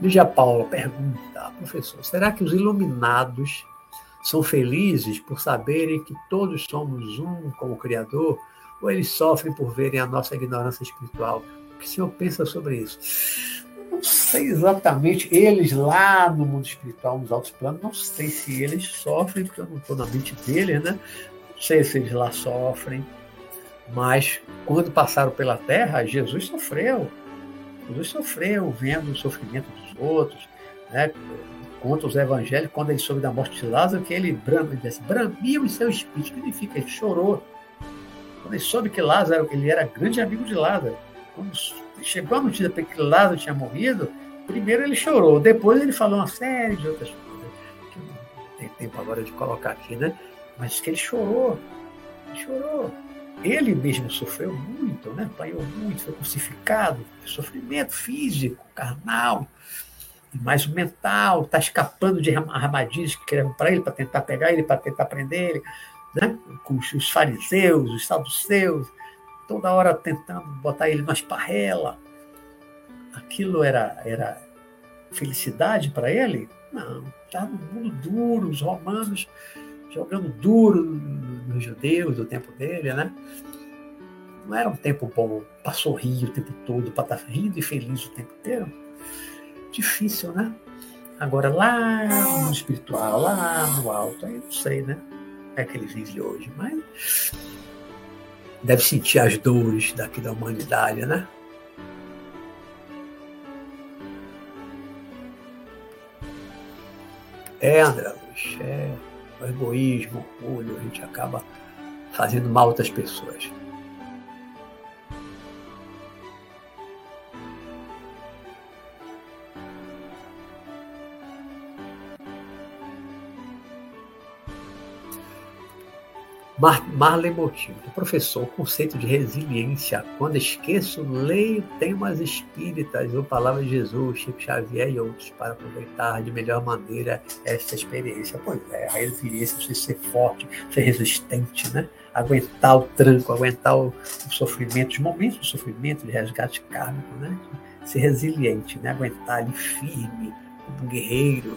Lígia Paula pergunta, professor, será que os iluminados são felizes por saberem que todos somos um com o Criador, ou eles sofrem por verem a nossa ignorância espiritual? O que o senhor pensa sobre isso? não sei exatamente, eles lá no mundo espiritual, nos altos planos, não sei se eles sofrem, porque eu não estou na mente deles, né? Não sei se eles lá sofrem, mas quando passaram pela terra, Jesus sofreu. Jesus sofreu vendo o sofrimento dos outros, né? Conta os evangelhos, quando ele soube da morte de Lázaro, que ele, brama, ele disse, bramiu em seu espírito. O que significa? Ele chorou. Quando ele soube que Lázaro, ele era grande amigo de Lázaro. Quando chegou a notícia que Lázaro tinha morrido, primeiro ele chorou, depois ele falou uma série de outras coisas, que não tem tempo agora de colocar aqui, né? Mas que ele chorou, ele chorou. Ele mesmo sofreu muito, né? apanhou muito, foi crucificado, sofrimento físico, carnal, mais mental, está escapando de armadilhas que queriam para ele, para tentar pegar ele, para tentar prender ele, né? com os fariseus, os saduceus, toda hora tentando botar ele na esparrela. Aquilo era, era felicidade para ele? Não, estava no mundo duro, os romanos jogando duro nos judeus do tempo dele, né? Não era um tempo bom para sorrir o tempo todo, para estar tá rindo e feliz o tempo inteiro. Difícil, né? Agora, lá no espiritual, lá no alto, aí não sei, né? É que ele vive hoje, mas deve sentir as dores daqui da humanidade, né? É, André Luiz, é o egoísmo, o orgulho, a gente acaba fazendo mal outras pessoas. Mar Marley Motinho, professor, conceito de resiliência. Quando esqueço, leio temas espíritas ou Palavra de Jesus, Chico Xavier e outros para aproveitar de melhor maneira essa experiência. Pois é, a resiliência, você ser forte, ser resistente, né? aguentar o tranco, aguentar o, o sofrimento, os momentos de sofrimento, de resgate kármico, né? ser resiliente, né? aguentar ali firme, como um guerreiro.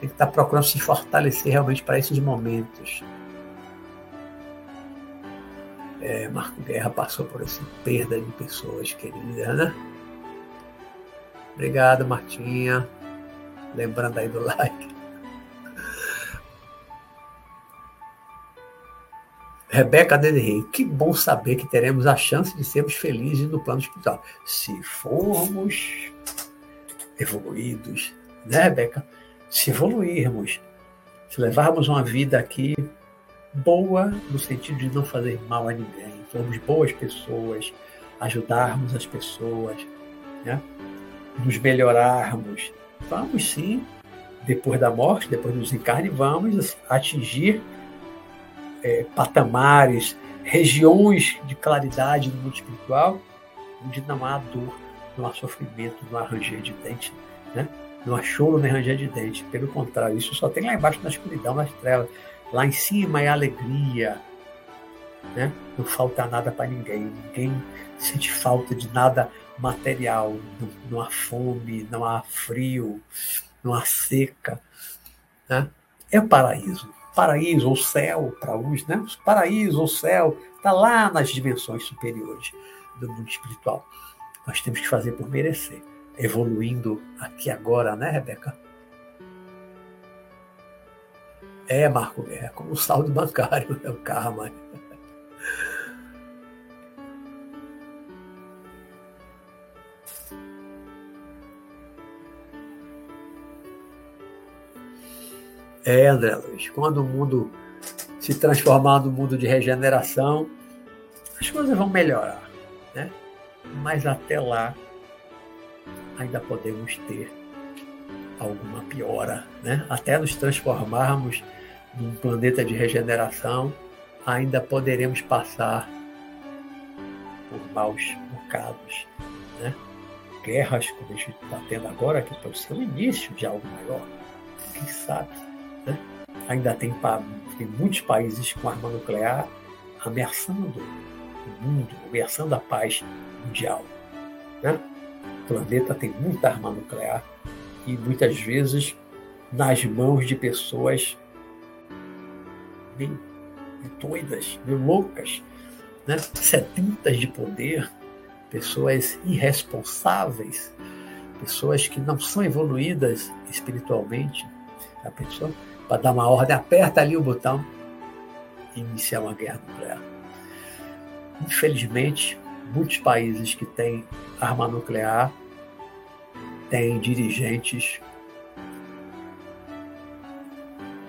Tem que estar procurando se fortalecer realmente para esses momentos é, Marco Guerra passou por essa perda de pessoas queridas, né? Obrigado, Martinha. Lembrando aí do like. Rebeca Rei, que bom saber que teremos a chance de sermos felizes no plano espiritual. Se formos evoluídos, né, Rebeca? Se evoluirmos, se levarmos uma vida aqui boa no sentido de não fazer mal a ninguém, sermos boas pessoas, ajudarmos as pessoas, né? nos melhorarmos. Vamos sim, depois da morte, depois do desencarne, vamos atingir é, patamares, regiões de claridade no mundo espiritual, onde não há dor, não há sofrimento, não há ranger de dente, né? não há choro nem ranger de dente. Pelo contrário, isso só tem lá embaixo na escuridão, nas trevas. Lá em cima é alegria, né? não falta nada para ninguém, ninguém sente falta de nada material, não, não, há fome, não há frio, não há seca. Né? É o paraíso. Paraíso ou céu para uns, né? Paraíso ou céu está lá nas dimensões superiores do mundo espiritual. Nós temos que fazer por merecer, evoluindo aqui agora, né, Rebeca? É, Marco, é como o saldo bancário, é o karma. É, André Luiz, quando o mundo se transformar no mundo de regeneração, as coisas vão melhorar, né? Mas até lá ainda podemos ter alguma piora, né? Até nos transformarmos num planeta de regeneração, ainda poderemos passar por maus bocados, né? Guerras, como a gente está tendo agora, que pode ser o início de algo maior, quem sabe, né? Ainda tem, tem muitos países com arma nuclear ameaçando o mundo, ameaçando a paz mundial, né? O planeta tem muita arma nuclear e muitas vezes nas mãos de pessoas bem doidas, bem loucas, né? sedentas de poder, pessoas irresponsáveis, pessoas que não são evoluídas espiritualmente, a pessoa, para dar uma ordem, aperta ali o botão e iniciar uma guerra nuclear. Infelizmente, muitos países que têm arma nuclear têm dirigentes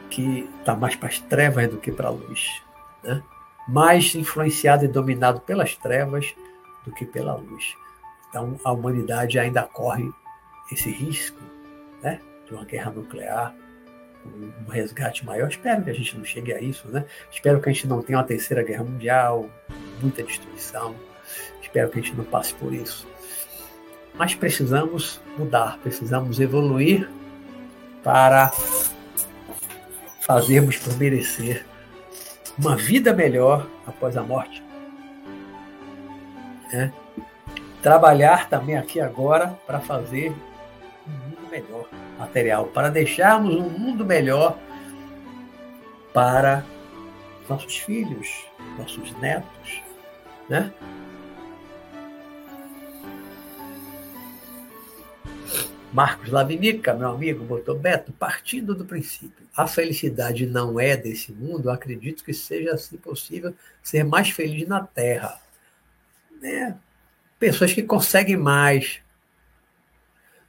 que está mais para as trevas do que para a luz, né? mais influenciado e dominado pelas trevas do que pela luz. Então, a humanidade ainda corre esse risco né, de uma guerra nuclear, um resgate maior. Espero que a gente não chegue a isso, né? Espero que a gente não tenha uma terceira guerra mundial, muita destruição. Espero que a gente não passe por isso. Mas precisamos mudar, precisamos evoluir para fazermos por merecer uma vida melhor após a morte. É. Trabalhar também aqui agora para fazer um mundo melhor material, para deixarmos um mundo melhor para nossos filhos, nossos netos, né? Marcos Lavinica, meu amigo, botou Beto, partindo do princípio, a felicidade não é desse mundo, acredito que seja assim possível ser mais feliz na Terra. Né? Pessoas que conseguem mais,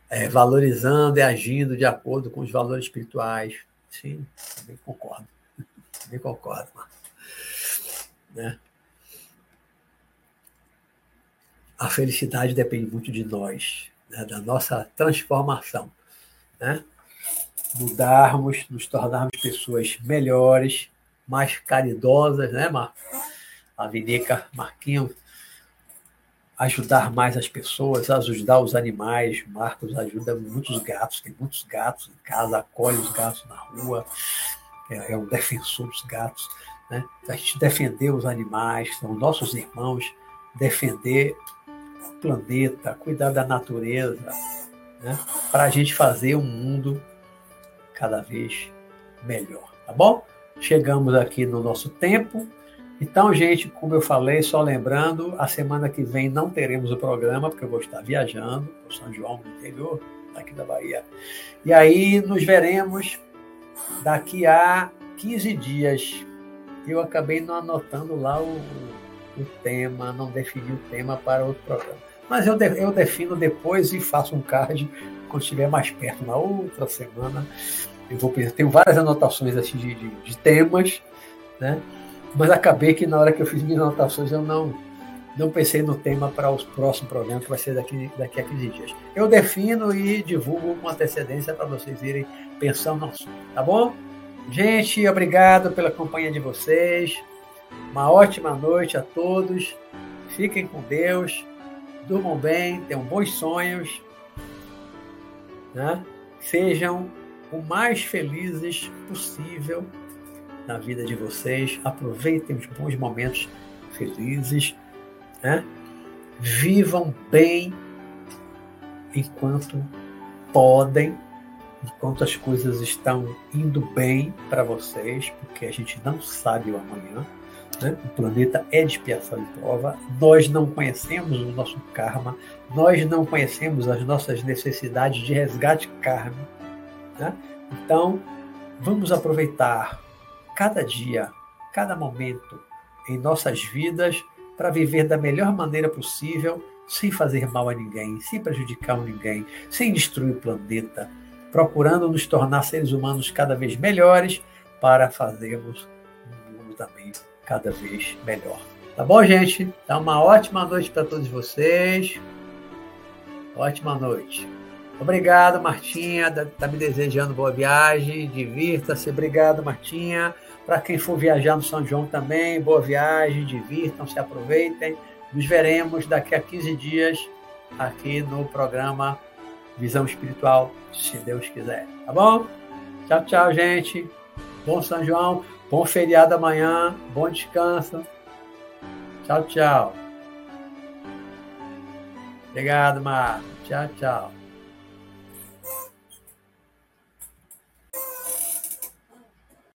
é, valorizando e agindo de acordo com os valores espirituais. Sim, também concordo. Também concordo. Né? A felicidade depende muito de nós né, da nossa transformação. Né? Mudarmos, nos tornarmos pessoas melhores, mais caridosas, né, Marcos? A Vinica Marquinhos, ajudar mais as pessoas, ajudar os animais. Marcos ajuda muitos gatos, tem muitos gatos em casa, acolhe os gatos na rua, é, é um defensor dos gatos. Né? A gente defender os animais, são nossos irmãos, defender planeta, cuidar da natureza, né? para a gente fazer um mundo cada vez melhor, tá bom? Chegamos aqui no nosso tempo. Então, gente, como eu falei, só lembrando, a semana que vem não teremos o programa, porque eu vou estar viajando para São João, no interior, aqui da Bahia. E aí nos veremos daqui a 15 dias. Eu acabei não anotando lá o, o tema, não defini o tema para outro programa. Mas eu, eu defino depois e faço um card quando estiver mais perto, na outra semana. Eu vou tenho várias anotações assim de, de, de temas, né? Mas acabei que na hora que eu fiz minhas anotações eu não não pensei no tema para os próximos programas, que vai ser daqui, daqui a 15 dias. Eu defino e divulgo com antecedência para vocês irem pensando no assunto, tá bom? Gente, obrigado pela companhia de vocês. Uma ótima noite a todos. Fiquem com Deus durmam bem, tenham bons sonhos, né? sejam o mais felizes possível na vida de vocês, aproveitem os bons momentos felizes, né? vivam bem enquanto podem, enquanto as coisas estão indo bem para vocês, porque a gente não sabe o amanhã. Né? O planeta é de expiação e prova. Nós não conhecemos o nosso karma, nós não conhecemos as nossas necessidades de resgate karma. Né? Então, vamos aproveitar cada dia, cada momento em nossas vidas para viver da melhor maneira possível, sem fazer mal a ninguém, sem prejudicar ninguém, sem destruir o planeta, procurando nos tornar seres humanos cada vez melhores para fazermos um mundo também cada vez melhor. Tá bom, gente? Então, uma ótima noite para todos vocês. Ótima noite. Obrigado, Martinha. Tá me desejando boa viagem. Divirta-se. Obrigado, Martinha. Para quem for viajar no São João também, boa viagem. Divirtam-se, aproveitem. Nos veremos daqui a 15 dias aqui no programa Visão Espiritual, se Deus quiser. Tá bom? Tchau, tchau, gente. Bom São João. Bom feriado amanhã, bom descanso. Tchau, tchau. Obrigado, Marco. Tchau, tchau.